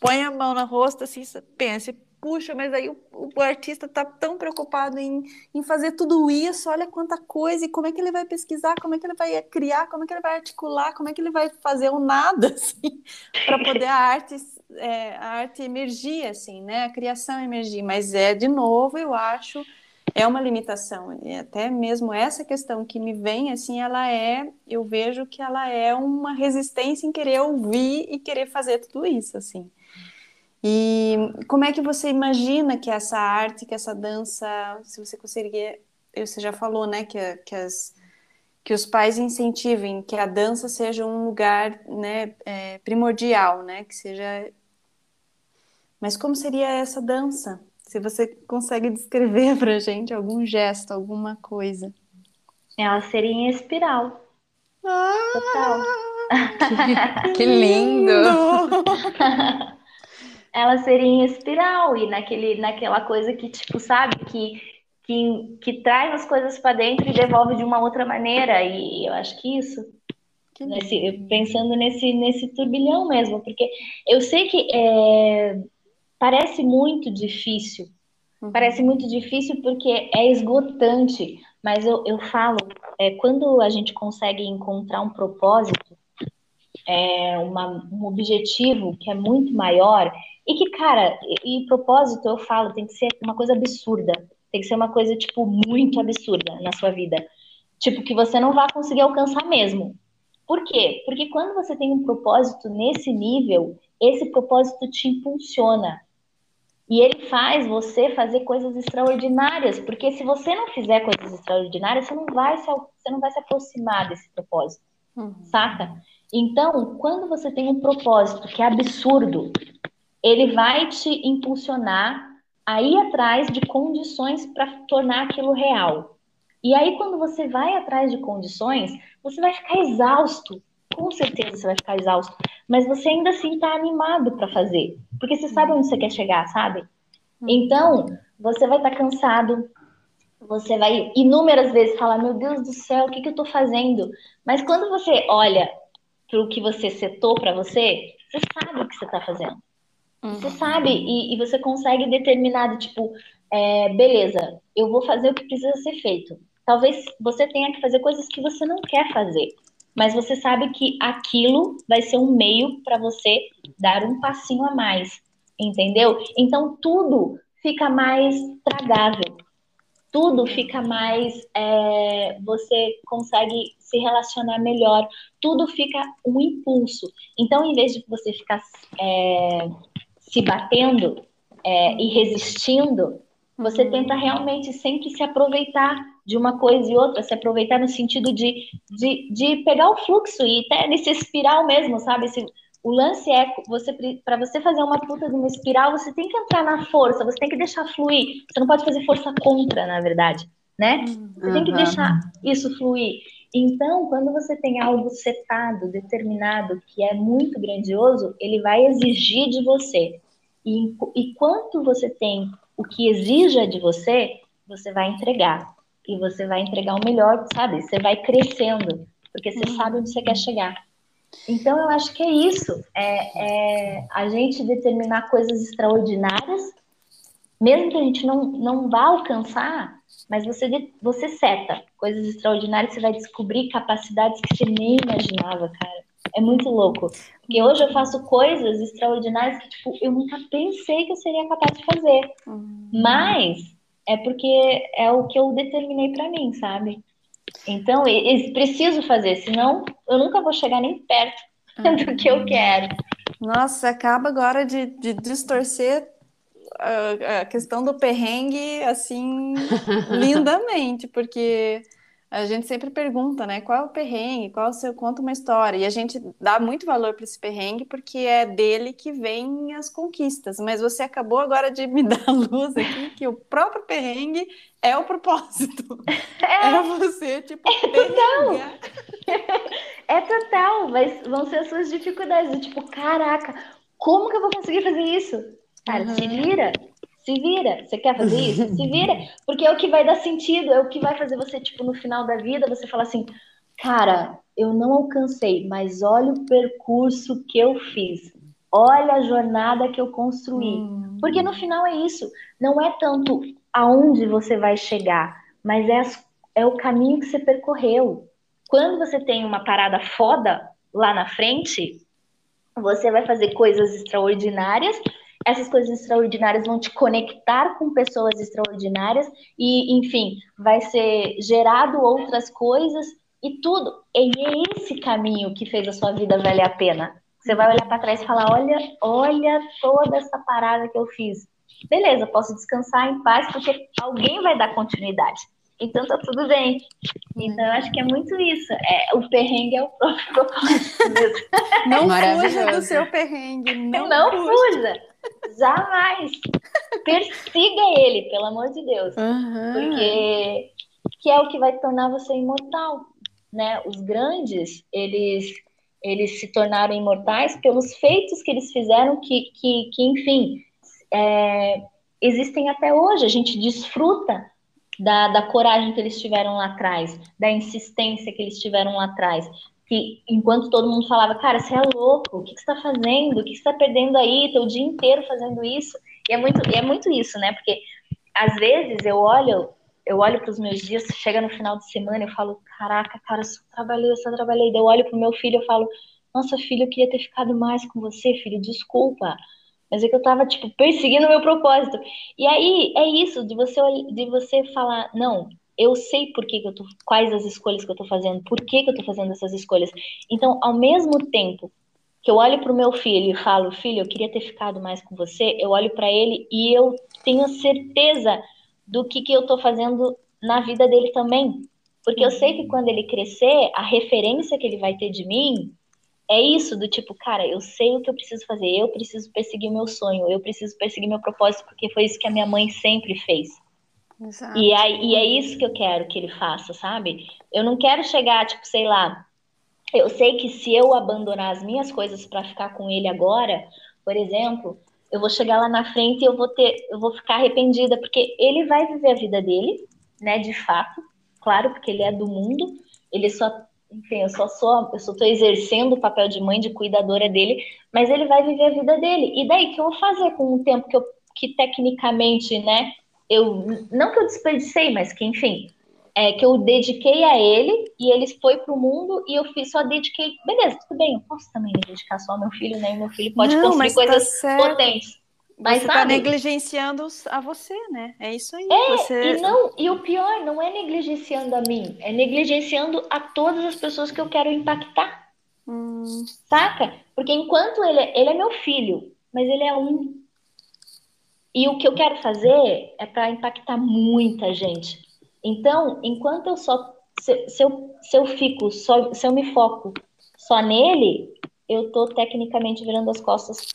ponha a mão no rosto assim, pense, puxa, mas aí o, o artista está tão preocupado em, em fazer tudo isso, olha quanta coisa, e como é que ele vai pesquisar, como é que ele vai criar, como é que ele vai articular, como é que ele vai fazer o nada, assim, para poder a arte, é, a arte emergir, assim, né, a criação emergir, mas é, de novo, eu acho, é uma limitação, e até mesmo essa questão que me vem, assim, ela é, eu vejo que ela é uma resistência em querer ouvir e querer fazer tudo isso, assim, e como é que você imagina que essa arte, que essa dança, se você conseguiria, você já falou, né, que, que, as, que os pais incentivem que a dança seja um lugar, né, é, primordial, né, que seja. Mas como seria essa dança? Se você consegue descrever para gente algum gesto, alguma coisa. Ela seria em espiral. Ah, Total. Que, que lindo! ela seria em espiral e naquele, naquela coisa que, tipo, sabe, que, que, que traz as coisas para dentro e devolve de uma outra maneira. E eu acho que isso. Nesse, pensando nesse, nesse turbilhão mesmo, porque eu sei que é, parece muito difícil, uhum. parece muito difícil porque é esgotante, mas eu, eu falo, é, quando a gente consegue encontrar um propósito, é, uma, um objetivo que é muito maior, e que, cara, e, e propósito, eu falo, tem que ser uma coisa absurda. Tem que ser uma coisa, tipo, muito absurda na sua vida. Tipo, que você não vai conseguir alcançar mesmo. Por quê? Porque quando você tem um propósito nesse nível, esse propósito te impulsiona. E ele faz você fazer coisas extraordinárias, porque se você não fizer coisas extraordinárias, você não vai se, você não vai se aproximar desse propósito, uhum. saca? Então, quando você tem um propósito que é absurdo, ele vai te impulsionar a ir atrás de condições para tornar aquilo real. E aí, quando você vai atrás de condições, você vai ficar exausto. Com certeza você vai ficar exausto. Mas você ainda assim está animado para fazer. Porque você sabe onde você quer chegar, sabe? Hum. Então, você vai estar tá cansado. Você vai inúmeras vezes falar: Meu Deus do céu, o que, que eu estou fazendo? Mas quando você olha para o que você setou para você, você sabe o que você está fazendo. Você sabe, e, e, você consegue determinar, tipo, é, beleza, eu vou fazer o que precisa ser feito. Talvez você tenha que fazer coisas que você não quer fazer, mas você sabe que aquilo vai ser um meio para você dar um passinho a mais, entendeu? Então tudo fica mais tragável, tudo fica mais. É, você consegue se relacionar melhor, tudo fica um impulso. Então, em vez de você ficar. É, se batendo é, e resistindo, Você Uhum. tenta realmente sempre se aproveitar de uma coisa e outra, se aproveitar no sentido de, de, de pegar o fluxo e até nesse espiral mesmo, sabe? Esse, o lance é você para você fazer uma puta de uma espiral, você tem que entrar na força, você tem que deixar fluir. Você não pode fazer força contra, na verdade, né? Você tem que Uhum. deixar isso fluir. Então, quando você tem algo setado, determinado, que é muito grandioso, ele vai exigir de você. E, e quanto você tem o que exija de você, você vai entregar. E você vai entregar o melhor, sabe? Você vai crescendo, porque você sabe onde você quer chegar. Então, eu acho que é isso. É, é a gente determinar coisas extraordinárias, mesmo que a gente não, não vá alcançar, mas você, você seta coisas extraordinárias, você vai descobrir capacidades que você nem imaginava, cara. É muito louco. Porque hoje eu faço coisas extraordinárias que, tipo, eu nunca pensei que eu seria capaz de fazer. Uhum. Mas é porque é o que eu determinei pra mim, sabe? Então, e- e preciso fazer, senão eu nunca vou chegar nem perto do que eu quero. Nossa, acaba agora de, de distorcer a, a questão do perrengue assim lindamente, porque a gente sempre pergunta, né? Qual é o perrengue? Qual é o seu? Conta uma história. E a gente dá muito valor para esse perrengue porque é dele que vem as conquistas. Mas você acabou agora de me dar a luz aqui que o próprio perrengue é o propósito. É, você, tipo, perrenguear. É total, vai, vão ser as suas dificuldades. Tipo, caraca, como que eu vou conseguir fazer isso? Cara, se Uhum. vira, se vira. Você quer fazer isso? Se vira. Porque é o que vai dar sentido, é o que vai fazer você, tipo, no final da vida, você falar assim, cara, eu não alcancei, mas olha o percurso que eu fiz. Olha a jornada que eu construí. Hum. Porque no final é isso. Não é tanto aonde você vai chegar, mas é, as- é o caminho que você percorreu. Quando você tem uma parada foda lá na frente, você vai fazer coisas extraordinárias. Essas coisas extraordinárias vão te conectar com pessoas extraordinárias e, enfim, vai ser gerado outras coisas e tudo. E é esse caminho que fez a sua vida valer a pena. Você vai olhar para trás e falar: olha, olha toda essa parada que eu fiz. Beleza, posso descansar em paz porque alguém vai dar continuidade. Então tá tudo bem. Então eu acho que é muito isso. É, o perrengue é o próprio propósito mesmo. Não fuja do seu perrengue, não, Não, fuja. fuja. Jamais. Persiga ele, pelo amor de Deus. Aham. Porque que é o que vai tornar você imortal, né? Os grandes, eles eles se tornaram imortais pelos feitos que eles fizeram que, que, que enfim, é, existem até hoje. A gente desfruta da, da coragem que eles tiveram lá atrás, da insistência que eles tiveram lá atrás. Que enquanto todo mundo falava, cara, você é louco, o que, que você está fazendo? O que, que você está perdendo aí? Teu dia inteiro fazendo isso. E é muito, e é muito isso, né? Porque às vezes eu olho, eu olho para os meus dias, chega no final de semana, eu falo, caraca, cara, eu só trabalhei, eu só trabalhei. Daí eu olho pro meu filho, eu falo, nossa, filho, eu queria ter ficado mais com você, filho, desculpa. Mas é que eu tava, tipo, perseguindo o meu propósito. E aí é isso, de você, de você falar, não, eu sei por que, que eu tô, quais as escolhas que eu tô fazendo, por que, que eu tô fazendo essas escolhas. Então, ao mesmo tempo que eu olho pro meu filho e falo, filho, eu queria ter ficado mais com você, eu olho para ele e eu tenho certeza do que, que eu tô fazendo na vida dele também. Porque eu sei que quando ele crescer, a referência que ele vai ter de mim é isso, do tipo, cara, eu sei o que eu preciso fazer, eu preciso perseguir meu sonho, eu preciso perseguir meu propósito, porque foi isso que a minha mãe sempre fez. Exato. E, aí, e é isso que eu quero que ele faça, sabe? Eu não quero chegar, tipo, sei lá. Eu sei que se eu abandonar as minhas coisas para ficar com ele agora, por exemplo, eu vou chegar lá na frente e eu vou ter, eu vou ficar arrependida, porque ele vai viver a vida dele, né, de fato, claro, porque ele é do mundo, ele só, enfim, eu só sou, eu só tô exercendo o papel de mãe, de cuidadora dele, mas ele vai viver a vida dele. E daí, que eu vou fazer com o tempo que eu, que tecnicamente, né, eu, não que eu desperdicei, mas que, enfim, é que eu dediquei a ele e ele foi pro mundo e eu fiz, só dediquei. Beleza, tudo bem, eu posso também me dedicar só ao meu filho, né? E meu filho pode Não, construir tá coisas certo. potentes. Mas Você tá sabe? negligenciando a você, né? É isso aí. É, você... E, não, e o pior não é negligenciando a mim, é negligenciando a todas as pessoas que eu quero impactar, Hum, saca? Porque enquanto ele, ele é meu filho, mas ele é um. E o que eu quero fazer é para impactar muita gente. Então, enquanto eu só se, se, eu, se eu fico só, se eu me foco só nele, eu tô tecnicamente virando as costas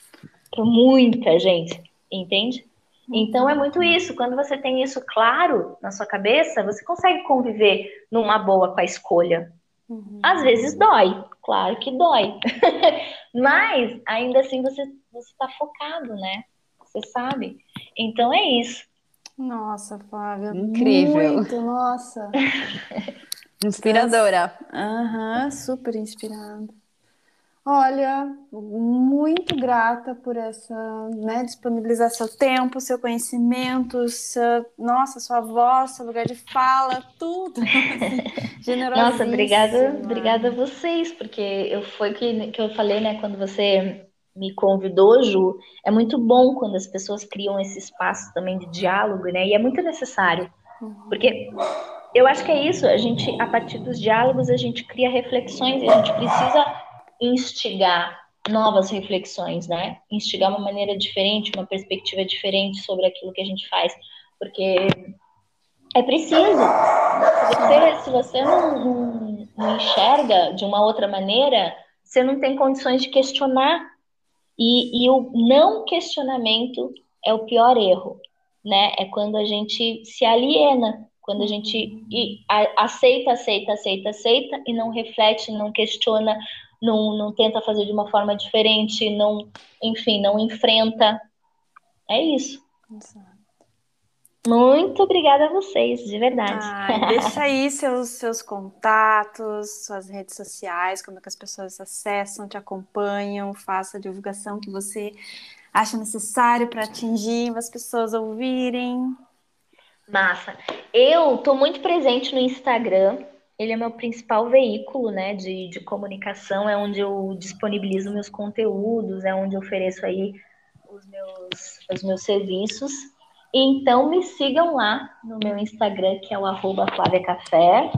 para muita gente, entende? Então é muito isso. Quando você tem isso claro na sua cabeça, você consegue conviver numa boa com a escolha. Uhum. Às vezes dói, claro que dói. Mas ainda assim você você está focado, né? Você sabe. Então é isso. Nossa, Flávia. Incrível. Muito, nossa. Inspiradora. Aham, uhum, super inspirada. Olha, muito grata por essa, né, disponibilizar seu tempo, seu conhecimento, seu, nossa, sua voz, seu lugar de fala, tudo. Nossa, obrigada, obrigada a vocês, porque eu foi que, que eu falei, né, quando você me convidou, Ju, é muito bom quando as pessoas criam esse espaço também de diálogo, né? E é muito necessário. Uhum. Porque eu acho que é isso, a gente, a partir dos diálogos, a gente cria reflexões e a gente precisa instigar novas reflexões, né? Instigar uma maneira diferente, uma perspectiva diferente sobre aquilo que a gente faz, porque é preciso. Se você, se você não, não, não enxerga de uma outra maneira, você não tem condições de questionar. E, e o não questionamento é o pior erro, né? É quando a gente se aliena, quando a gente aceita, aceita, aceita, aceita e não reflete, não questiona, não, não tenta fazer de uma forma diferente, não, enfim, não enfrenta. É isso. Exato. Muito obrigada a vocês, de verdade. Ai, deixa aí seus, seus contatos, suas redes sociais, como é que as pessoas acessam, te acompanham, faça a divulgação que você acha necessário para atingir as pessoas ouvirem. Massa. Eu estou muito presente no Instagram, ele é meu principal veículo, né, de, de comunicação, é onde eu disponibilizo meus conteúdos, é onde eu ofereço aí os meus, os meus serviços. Então me sigam lá no meu Instagram, que é o arroba Flávia Café.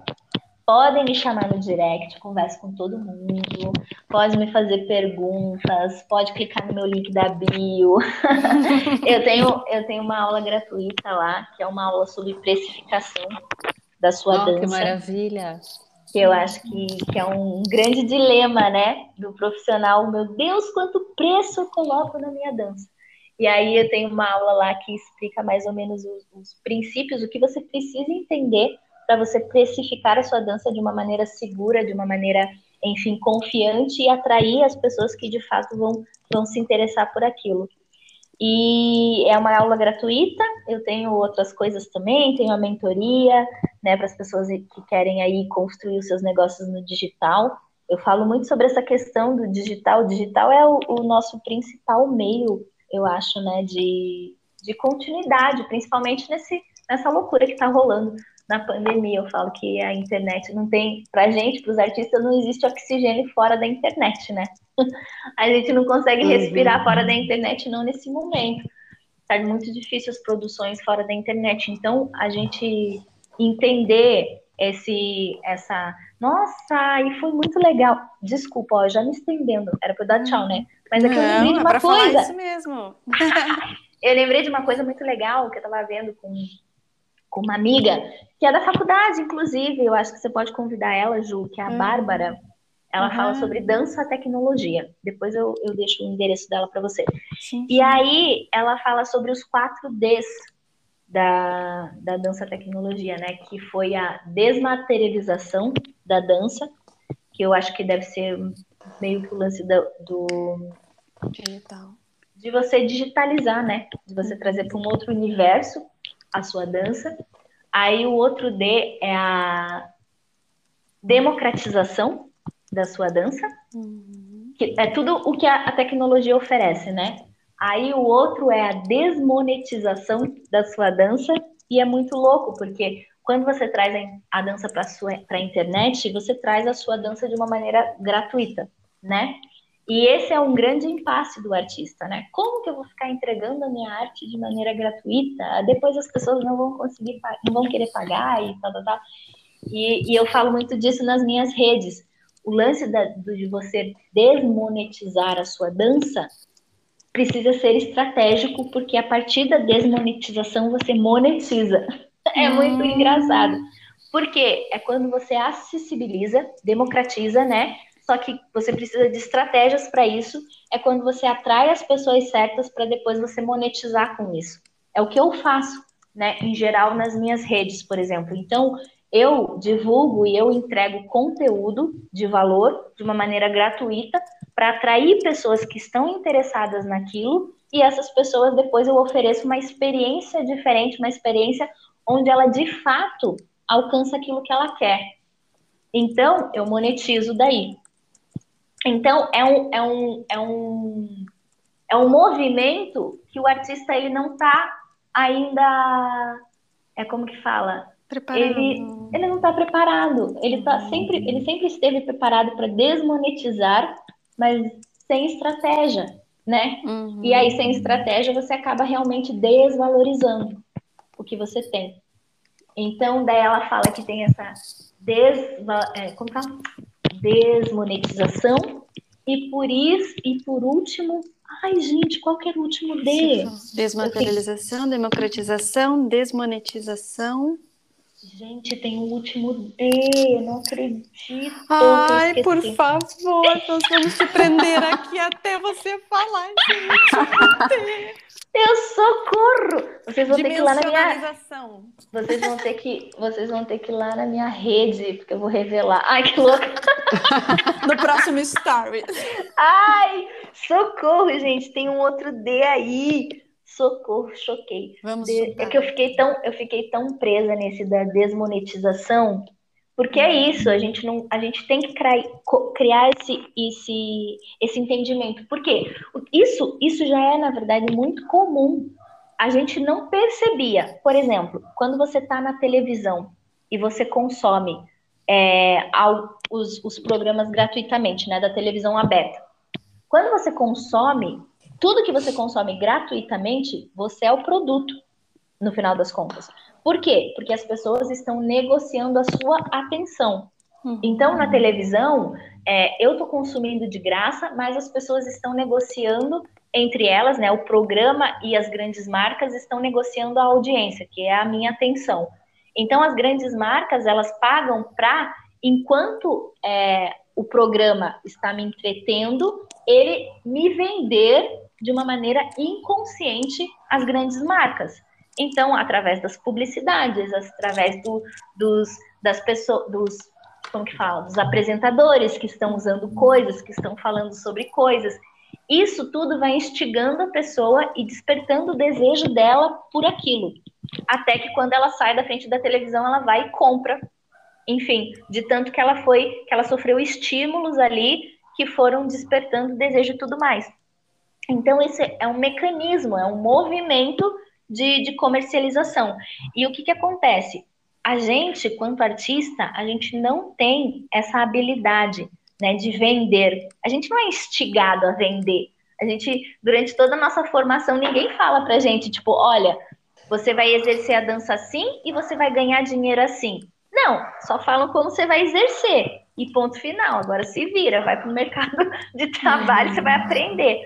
Podem me chamar no direct, converso com todo mundo, pode me fazer perguntas, pode clicar no meu link da bio. eu, tenho, eu tenho uma aula gratuita lá, que é uma aula sobre precificação da sua oh, dança. Que maravilha! Que eu acho que, que é um grande dilema, né, do profissional. Meu Deus, quanto preço eu coloco na minha dança? E aí eu tenho uma aula lá que explica mais ou menos os, os princípios, o que você precisa entender para você precificar a sua dança de uma maneira segura, de uma maneira, enfim, confiante e atrair as pessoas que de fato vão, vão se interessar por aquilo. E é uma aula gratuita, eu tenho outras coisas também, tenho a mentoria, né, para as pessoas que querem aí construir os seus negócios no digital. Eu falo muito sobre essa questão do digital. O digital é o, o nosso principal meio, eu acho, né, de, de continuidade, principalmente nesse, nessa loucura que está rolando na pandemia. Eu falo que a internet não tem, para gente, para os artistas, não existe oxigênio fora da internet, né? a gente não consegue respirar uhum. fora da internet, não nesse momento. Tá muito difícil as produções fora da internet. Então, a gente entender esse, essa, nossa, e foi muito legal. Desculpa, ó, já me estendendo. Era para eu dar tchau, né? Mas é que eu lembrei de uma coisa. isso mesmo. eu lembrei de uma coisa muito legal que eu estava vendo com, com uma amiga que é da faculdade, inclusive. Eu acho que você pode convidar ela, Ju, que é a hum. Bárbara. Ela uhum. fala sobre dança tecnologia. Depois eu, eu deixo o endereço dela para você. Sim, e aí ela fala sobre os quatro Ds da, da dança tecnologia, né? Que foi a desmaterialização da dança, que eu acho que deve ser meio que o lance do, do digital. De você digitalizar, né? De você trazer para um outro universo a sua dança. Aí o outro D é a democratização da sua dança, uhum. que é tudo o que a, a tecnologia oferece, né? Aí o outro é a desmonetização da sua dança, e é muito louco, porque quando você traz a dança para a internet, você traz a sua dança de uma maneira gratuita, né? E esse é um grande impasse do artista, né? Como que eu vou ficar entregando a minha arte de maneira gratuita? Depois as pessoas não vão conseguir, não vão querer pagar e tal, tal, tal. E, e eu falo muito disso nas minhas redes o lance da, de você desmonetizar a sua dança precisa ser estratégico, porque a partir da desmonetização você monetiza. É muito hum. engraçado. Porque é quando você acessibiliza, democratiza, né? Só que você precisa de estratégias para isso. É quando você atrai as pessoas certas para depois você monetizar com isso. É o que eu faço, né? Em geral, nas minhas redes, por exemplo. Então, eu divulgo e eu entrego conteúdo de valor de uma maneira gratuita para atrair pessoas que estão interessadas naquilo e essas pessoas depois eu ofereço uma experiência diferente, uma experiência onde ela de fato alcança aquilo que ela quer. Então, eu monetizo daí. Então, é um, é um, é um, é um movimento que o artista ele não está ainda. É como que fala? Preparado. Ele, ele não está preparado. Ele, tá sempre, ele sempre esteve preparado para desmonetizar, mas sem estratégia, né? Uhum. E aí, sem estratégia, você acaba realmente desvalorizando o que você tem. Então, daí ela fala que tem essa desva, é, como tá? desmonetização e por isso, e por último, ai gente, qual que era o último D? Desmaterialização, democratização, desmonetização. Gente, tem o último D, não acredito. Ai, por favor, nós vamos te prender aqui até você falar, gente. Eu socorro! Vocês vão ter que ir lá na minha. Vocês vão ter que, vocês vão ter que ir lá na minha rede, porque eu vou revelar. Ai, que louco! no próximo story. Ai, socorro, gente, tem um outro D aí. Socorro, choquei. Vamos de... É que eu fiquei tão, eu fiquei tão presa nesse da desmonetização porque é isso, a gente não, a gente tem que criar, criar esse, esse, esse entendimento. Porque isso, isso já é, na verdade, muito comum. A gente não percebia. Por exemplo, quando você está na televisão e você consome é, os, os programas gratuitamente, né, da televisão aberta. Quando você consome, tudo que você consome gratuitamente, você é o produto, no final das contas. Por quê? Porque as pessoas estão negociando a sua atenção. Uhum. Então, na televisão, é, eu estou consumindo de graça, mas as pessoas estão negociando entre elas, né? O programa e as grandes marcas estão negociando a audiência, que é a minha atenção. Então, as grandes marcas elas pagam para, enquanto é, o programa está me entretendo, ele me vender de uma maneira inconsciente as grandes marcas. Então, através das publicidades, através do, dos, das pessoas, dos, como que fala, dos apresentadores que estão usando coisas, que estão falando sobre coisas, isso tudo vai instigando a pessoa e despertando o desejo dela por aquilo. Até que quando ela sai da frente da televisão, ela vai e compra. Enfim, de tanto que ela foi, que ela sofreu estímulos ali que foram despertando desejo e tudo mais. Então, esse é um mecanismo, é um movimento de, de comercialização. E o que, que acontece? A gente, quanto artista, a gente não tem essa habilidade né, de vender. A gente não é instigado a vender. A gente, durante toda a nossa formação, ninguém fala pra gente, tipo, olha, você vai exercer a dança assim e você vai ganhar dinheiro assim. Não, só falam como você vai exercer. E ponto final. Agora se vira, vai para o mercado de trabalho, você vai aprender.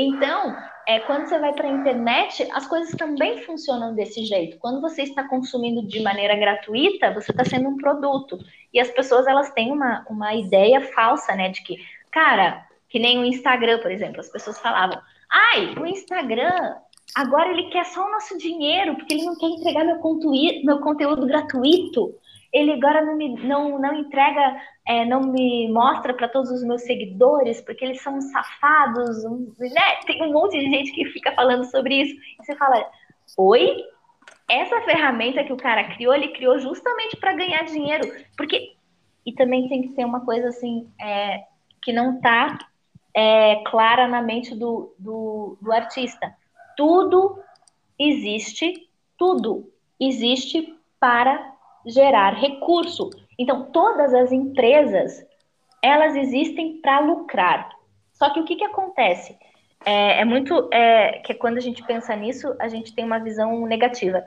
Então, é, quando você vai para a internet, as coisas também funcionam desse jeito. Quando você está consumindo de maneira gratuita, você está sendo um produto. E as pessoas elas têm uma, uma ideia falsa, né, de que, cara, que nem o Instagram, por exemplo, as pessoas falavam, ai, o Instagram agora ele quer só o nosso dinheiro, porque ele não quer entregar meu, conteúdo, meu conteúdo gratuito ele agora não me não, não entrega, é, não me mostra para todos os meus seguidores, porque eles são safados, né? Tem um monte de gente que fica falando sobre isso. E você fala, oi? Essa ferramenta que o cara criou, ele criou justamente para ganhar dinheiro. Porque. E também tem que ter uma coisa assim, é, que não está é, clara na mente do, do, do artista. Tudo existe, tudo existe para gerar recurso. Então, todas as empresas, elas existem para lucrar. Só que o que, que acontece? É, é muito é, que quando a gente pensa nisso, a gente tem uma visão negativa.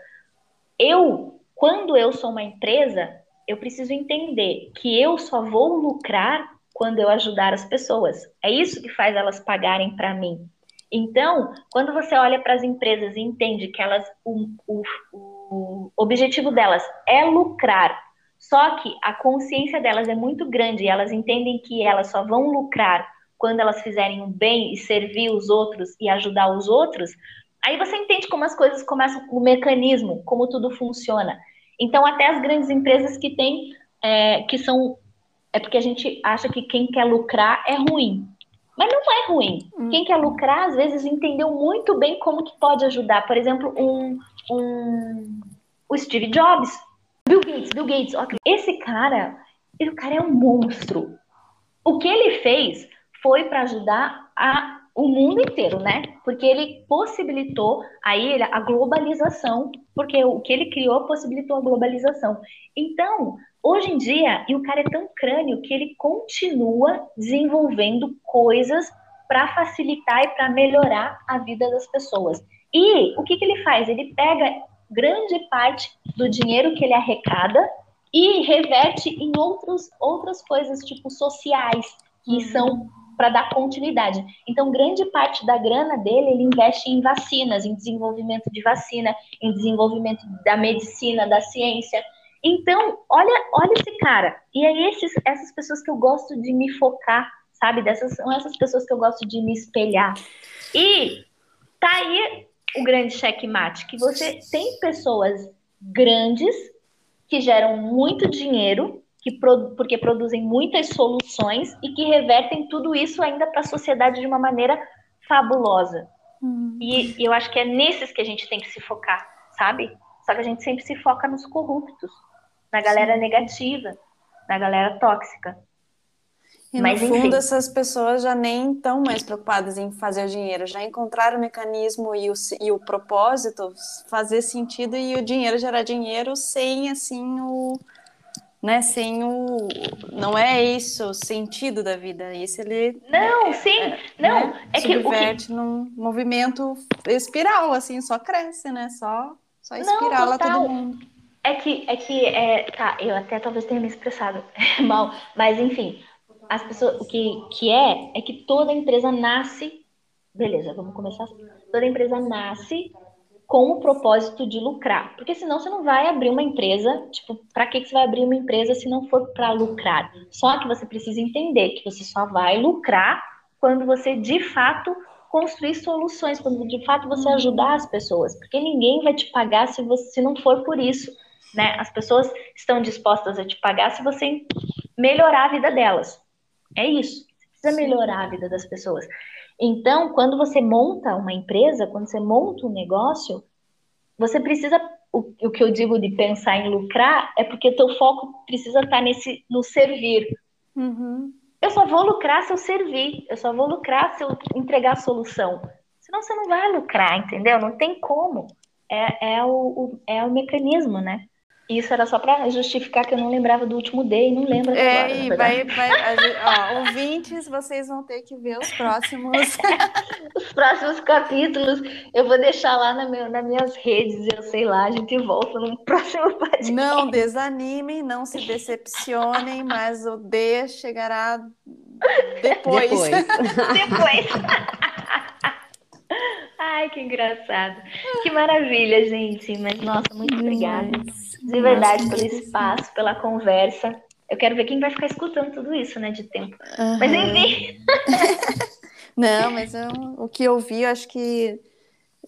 Eu, quando eu sou uma empresa, eu preciso entender que eu só vou lucrar quando eu ajudar as pessoas. É isso que faz elas pagarem para mim. Então, quando você olha para as empresas e entende que elas, o, o, o objetivo delas é lucrar, só que a consciência delas é muito grande e elas entendem que elas só vão lucrar quando elas fizerem o bem e servir os outros e ajudar os outros, aí você entende como as coisas começam, o mecanismo, como tudo funciona. Então, até as grandes empresas que têm, é, que são. É porque a gente acha que quem quer lucrar é ruim. Mas não é ruim. Hum. Quem quer lucrar, às vezes, entendeu muito bem como que pode ajudar. Por exemplo, um, um, o Steve Jobs. Bill Gates, Bill Gates. Esse cara, esse cara é um monstro. O que ele fez foi para ajudar a, o mundo inteiro, né? Porque ele possibilitou aí a globalização, porque o que ele criou possibilitou a globalização. Então, hoje em dia, e o cara é tão crânio que ele continua desenvolvendo coisas para facilitar e para melhorar a vida das pessoas. E o que, que ele faz? Ele pega grande parte do dinheiro que ele arrecada e reverte em outros, outras coisas, tipo sociais, que uhum. são para dar continuidade. Então, grande parte da grana dele ele investe em vacinas, em desenvolvimento de vacina, em desenvolvimento da medicina, da ciência. Então, olha, olha esse cara. E é esses, essas pessoas que eu gosto de me focar, sabe? Dessas são essas pessoas que eu gosto de me espelhar. E tá aí o grande checkmate, que você tem pessoas grandes que geram muito dinheiro que porque produzem muitas soluções e que revertem tudo isso ainda para a sociedade de uma maneira fabulosa. Uhum. E, e eu acho que é nesses que a gente tem que se focar, sabe? Só que a gente sempre se foca nos corruptos, na galera Sim. negativa, na galera tóxica. E Mas, no fundo, enfim. essas pessoas já nem estão mais preocupadas em fazer dinheiro, já encontraram o mecanismo e o, e o propósito fazer sentido e o dinheiro gerar dinheiro sem, assim, o, né, sem o não é isso o sentido da vida, isso ele Não, é, sim, é, não, né, é que subverte que... num movimento espiral assim, só cresce, né? Só só espirala todo mundo. É que é que é, tá, eu até talvez tenha me expressado mal, mas enfim, as pessoas o que que é é que toda empresa nasce, beleza, vamos começar assim. Toda empresa nasce com o propósito de lucrar. Porque senão você não vai abrir uma empresa, tipo, para que você vai abrir uma empresa se não for para lucrar? Só que você precisa entender que você só vai lucrar quando você de fato construir soluções, quando de fato você ajudar as pessoas, porque ninguém vai te pagar se você se não for por isso, né? As pessoas estão dispostas a te pagar se você melhorar a vida delas. É isso. Você precisa melhorar a vida das pessoas. Então, quando você monta uma empresa, quando você monta um negócio, você precisa o, o que eu digo de pensar em lucrar é porque teu foco precisa estar nesse no servir. Uhum. Eu só vou lucrar se eu servir, eu só vou lucrar se eu entregar a solução. Senão você não vai lucrar, entendeu? Não tem como. É, é, o, o é o mecanismo, né? Isso era só para justificar que eu não lembrava do último D e não lembro é, agora. E vai, vai, ó, ouvintes, vocês vão ter que ver os próximos. os próximos capítulos. Eu vou deixar lá na meu, nas minhas redes, eu sei lá, a gente volta no próximo podcast. Não desanimem, não se decepcionem, mas o D chegará depois. Depois. depois. Ai, que engraçado. Que maravilha, gente. Mas, nossa, muito obrigada. De verdade, pelo espaço, pela conversa. Eu quero ver quem vai ficar escutando tudo isso, né, de tempo. Uhum. Mas, enfim. Não, mas eu, o que eu vi, eu acho que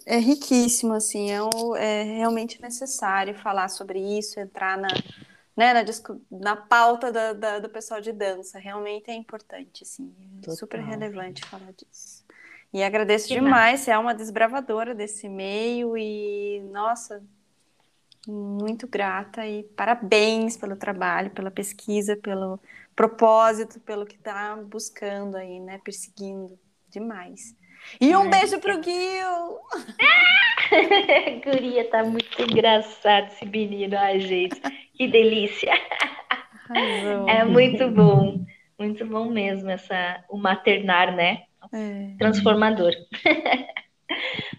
é riquíssimo, assim. É, é realmente necessário falar sobre isso, entrar na, né, na, na pauta da, da, do pessoal de dança. Realmente é importante, assim. É super relevante falar disso. E agradeço que demais, você é uma desbravadora desse meio e, nossa, muito grata e parabéns pelo trabalho, pela pesquisa, pelo propósito, pelo que está buscando aí, né? Perseguindo demais. E um Ai, beijo pro Gil! Guria, tá muito engraçado esse menino, ai, gente. Que delícia! Arrasou. É muito bom, muito bom mesmo essa, o maternar, né? É. Transformador.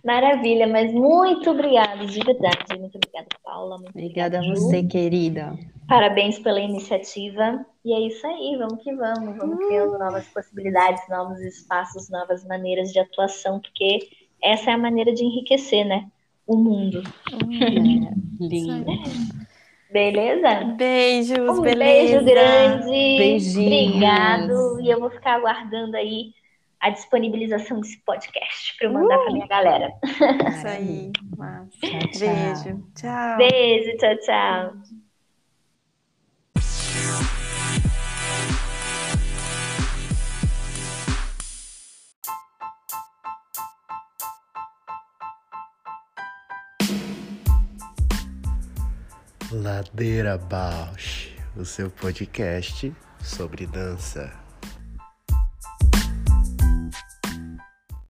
Maravilha, mas muito obrigada, de verdade. Muito obrigada, Paula. Muito obrigada, a você, querida. Parabéns pela iniciativa. E é isso aí, vamos que vamos, vamos uhum. criando novas possibilidades, novos espaços, novas maneiras de atuação, porque essa é a maneira de enriquecer, né? O mundo. Uhum. É, lindo. Beleza? Beijos, um beleza. beijo grande. Beijinhos. Obrigado. E eu vou ficar aguardando aí a disponibilização desse podcast para eu mandar uh! para minha galera. Isso aí. Tchau, tchau. Beijo. Tchau. Beijo, tchau, tchau. Ladeira Bausch, o seu podcast sobre dança.